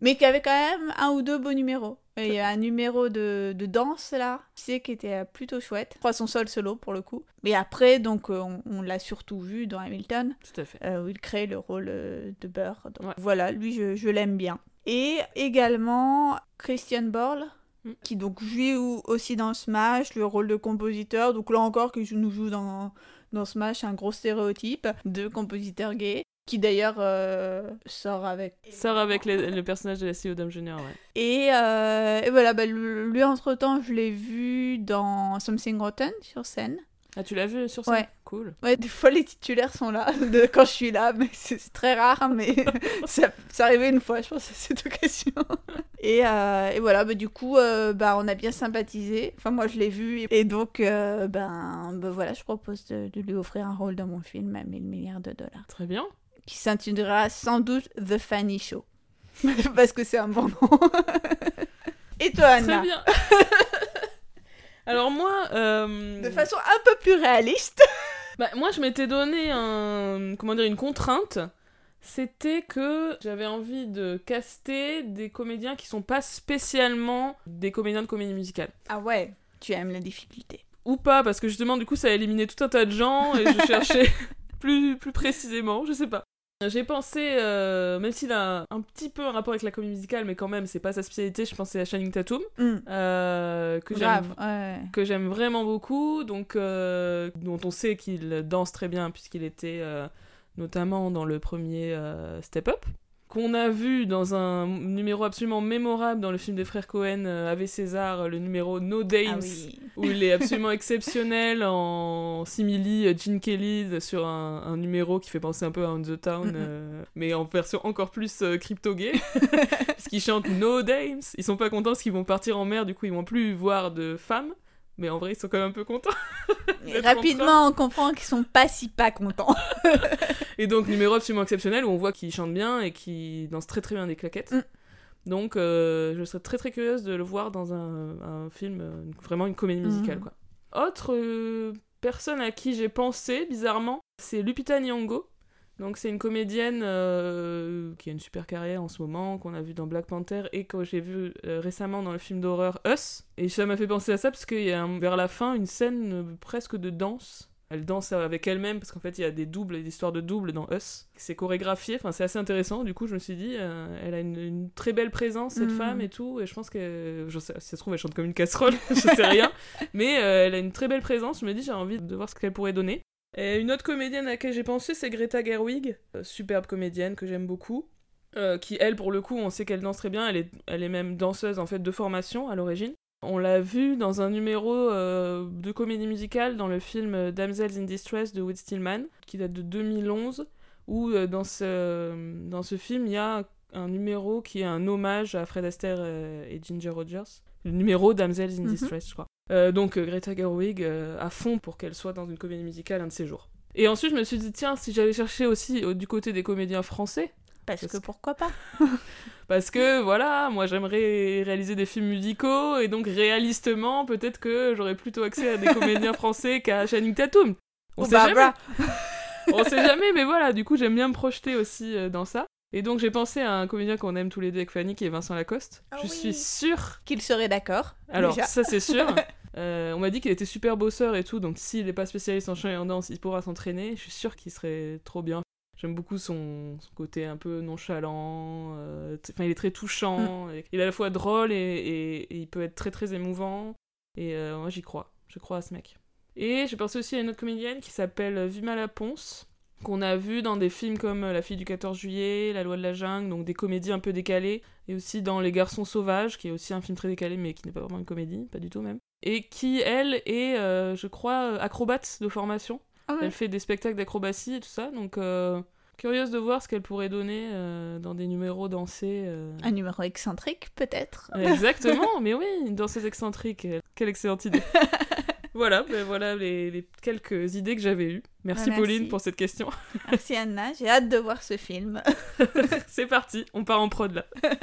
Mais qui avait quand même un ou deux beaux numéros. Et Il y a un numéro de, de danse là, tu sais, qui était plutôt chouette. Je crois son sol solo pour le coup. Mais après, donc, euh, on, on l'a surtout vu dans Hamilton, Tout à fait. euh, où il crée le rôle euh, de Burr. Donc, Ouais. Voilà, lui, je, je l'aime bien. Et également Christian Borle, Mm. qui donc joue aussi dans Smash le rôle de compositeur. Donc là encore, qui nous joue dans, dans Smash un gros stéréotype de compositeur gay. Qui d'ailleurs euh, sort avec Sort avec les- le personnage de Leslie Odom Jr., ouais. Et, euh, et voilà, bah, lui, lui, entre-temps, je l'ai vu dans Something Rotten sur scène. Ah, tu l'as vu sur scène? Ouais. Cool. Ouais, des fois, les titulaires sont là [laughs] de, quand je suis là, mais c'est c'est très rare, mais [laughs] ça, ça arrivait une fois, je pense, à cette occasion. [laughs] Et, euh, et voilà, bah, du coup, bah, on a bien sympathisé. Enfin, moi, je l'ai vu. Et, et donc, ben, bah, voilà, je propose de, de lui offrir un rôle dans mon film à 1000 milliards de dollars. Très bien. Qui s'intitulera sans doute The Fanny Show. [laughs] Parce que c'est un bon nom. [laughs] et toi, Anna Très bien. [laughs] Alors moi, euh, de façon un peu plus réaliste. bah, moi je m'étais donné un, comment dire, une contrainte. C'était que j'avais envie de caster des comédiens qui sont pas spécialement des comédiens de comédie musicale. Ah ouais, tu aimes la difficulté. Ou pas, parce que justement, du coup, ça a éliminé tout un tas de gens et je cherchais plus, plus précisément, je sais pas. J'ai pensé, euh, même s'il a un petit peu un rapport avec la comédie musicale, mais quand même, c'est pas sa spécialité, je pensais à Channing Tatum, Hmm, euh, que j'aime ouais. vraiment beaucoup, donc euh, dont on sait qu'il danse très bien puisqu'il était notamment dans le premier Step Up, qu'on a vu dans un numéro absolument mémorable dans le film des frères Cohen, euh, Ave César, le numéro No Dames, Ah oui. où il est absolument exceptionnel en simili euh, Gene Kelly sur un, un numéro qui fait penser un peu à On the Town, euh, mais en version encore plus euh, crypto-gay. [laughs] parce qu'ils chantent No Dames. Ils sont pas contents parce qu'ils vont partir en mer, du coup ils vont plus voir de femmes. Mais en vrai, ils sont quand même un peu contents. [laughs] Rapidement, on comprend qu'ils sont pas si pas contents. [laughs] Et donc, numéro absolument exceptionnel où on voit qu'il chante bien et qu'il danse très très bien des claquettes. Mm. Donc, euh, je serais très très curieuse de le voir dans un, un film, vraiment une comédie musicale. Mhm. Quoi. Autre euh, personne à qui j'ai pensé, bizarrement, c'est Lupita Nyong'o. Donc, c'est une comédienne euh, qui a une super carrière en ce moment, qu'on a vu dans Black Panther et que j'ai vu euh, récemment dans le film d'horreur Us. Et ça m'a fait penser à ça parce qu'il y a un- vers la fin une scène euh, presque de danse. Elle danse avec elle-même parce qu'en fait il y a des doubles, des histoires de doubles dans Us. C'est chorégraphié, enfin c'est assez intéressant. Du coup je me suis dit, elle a une, une très belle présence cette Mhm. femme et tout. Et je pense que, je sais, si ça se trouve elle chante comme une casserole, [laughs] je sais rien. Mais elle a une très belle présence. Je me dis j'ai envie de voir ce qu'elle pourrait donner. Et une autre comédienne à laquelle j'ai pensé c'est Greta Gerwig, euh, superbe comédienne que j'aime beaucoup. euh, qui elle pour le coup on sait qu'elle danse très bien. Elle est, elle est même danseuse en fait de formation à l'origine. On l'a vu dans un numéro euh, de comédie musicale dans le film Damsels in Distress de Wood Stillman, qui date de 2011, où dans, ce, dans ce film, il y a un numéro qui est un hommage à Fred Astaire et Ginger Rogers. Le numéro Damsels in Mhm. Distress, je crois. Euh, donc euh, Greta Gerwig euh, à fond pour qu'elle soit dans une comédie musicale un de ces jours. Et ensuite, je me suis dit, tiens, si j'allais chercher aussi du côté des comédiens français, Parce Parce que pourquoi pas? [laughs] parce que voilà, moi j'aimerais réaliser des films musicaux et donc réalistement, peut-être que j'aurais plutôt accès à des comédiens [laughs] français qu'à Channing Tatum. On Ou sait jamais. [laughs] On sait jamais, mais voilà, du coup j'aime bien me projeter aussi dans ça. Et donc j'ai pensé à un comédien qu'on aime tous les deux avec Fanny, qui est Vincent Lacoste. Ah Je oui. suis sûre. Qu'il serait d'accord. Alors déjà. ça c'est sûr. [laughs] Euh, on m'a dit qu'il était super bosseur et tout, donc s'il n'est pas spécialiste en chant et en danse, il pourra s'entraîner. Je suis sûre qu'il serait trop bien. J'aime beaucoup son, son côté un peu nonchalant. euh, Enfin, il est très touchant. et il est à la fois drôle et, et- et il peut être très très émouvant. Et euh, moi, j'y crois. Je crois à ce mec. Et j'ai pensé aussi à une autre comédienne qui s'appelle Vima Laponce, qu'on a vu dans des films comme La fille du 14 juillet, La loi de la jungle, donc des comédies un peu décalées. Et aussi dans Les garçons sauvages, qui est aussi un film très décalé, mais qui n'est pas vraiment une comédie, pas du tout même. Et qui, elle, est, euh, je crois, acrobate de formation. Ah ouais. Elle fait des spectacles d'acrobatie et tout ça, donc euh, curieuse de voir ce qu'elle pourrait donner euh, dans des numéros dansés. euh. Un numéro excentrique, peut-être. Exactement, [laughs] mais oui, une danseuse excentrique, euh, quelle excellente idée. [laughs] voilà, ben voilà les, les quelques idées que j'avais eues. Merci, merci. Pauline pour cette question. [laughs] Merci Anna, j'ai hâte de voir ce film. [laughs] C'est parti, on part en prod là. [laughs]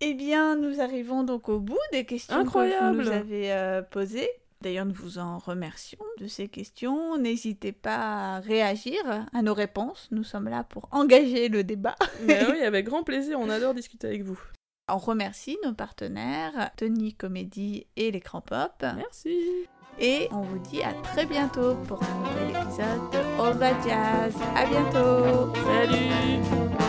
Eh bien, nous arrivons donc au bout des questions Incroyable. que vous nous avez euh, posées. D'ailleurs, nous vous en remercions de ces questions. N'hésitez pas à réagir à nos réponses. Nous sommes là pour engager le débat. Mais oui, avec grand plaisir, on adore discuter avec vous. On remercie nos partenaires, Tony Comédie et l'écran pop. Merci. Et on vous dit à très bientôt pour un nouvel épisode de All Jazz. À bientôt Salut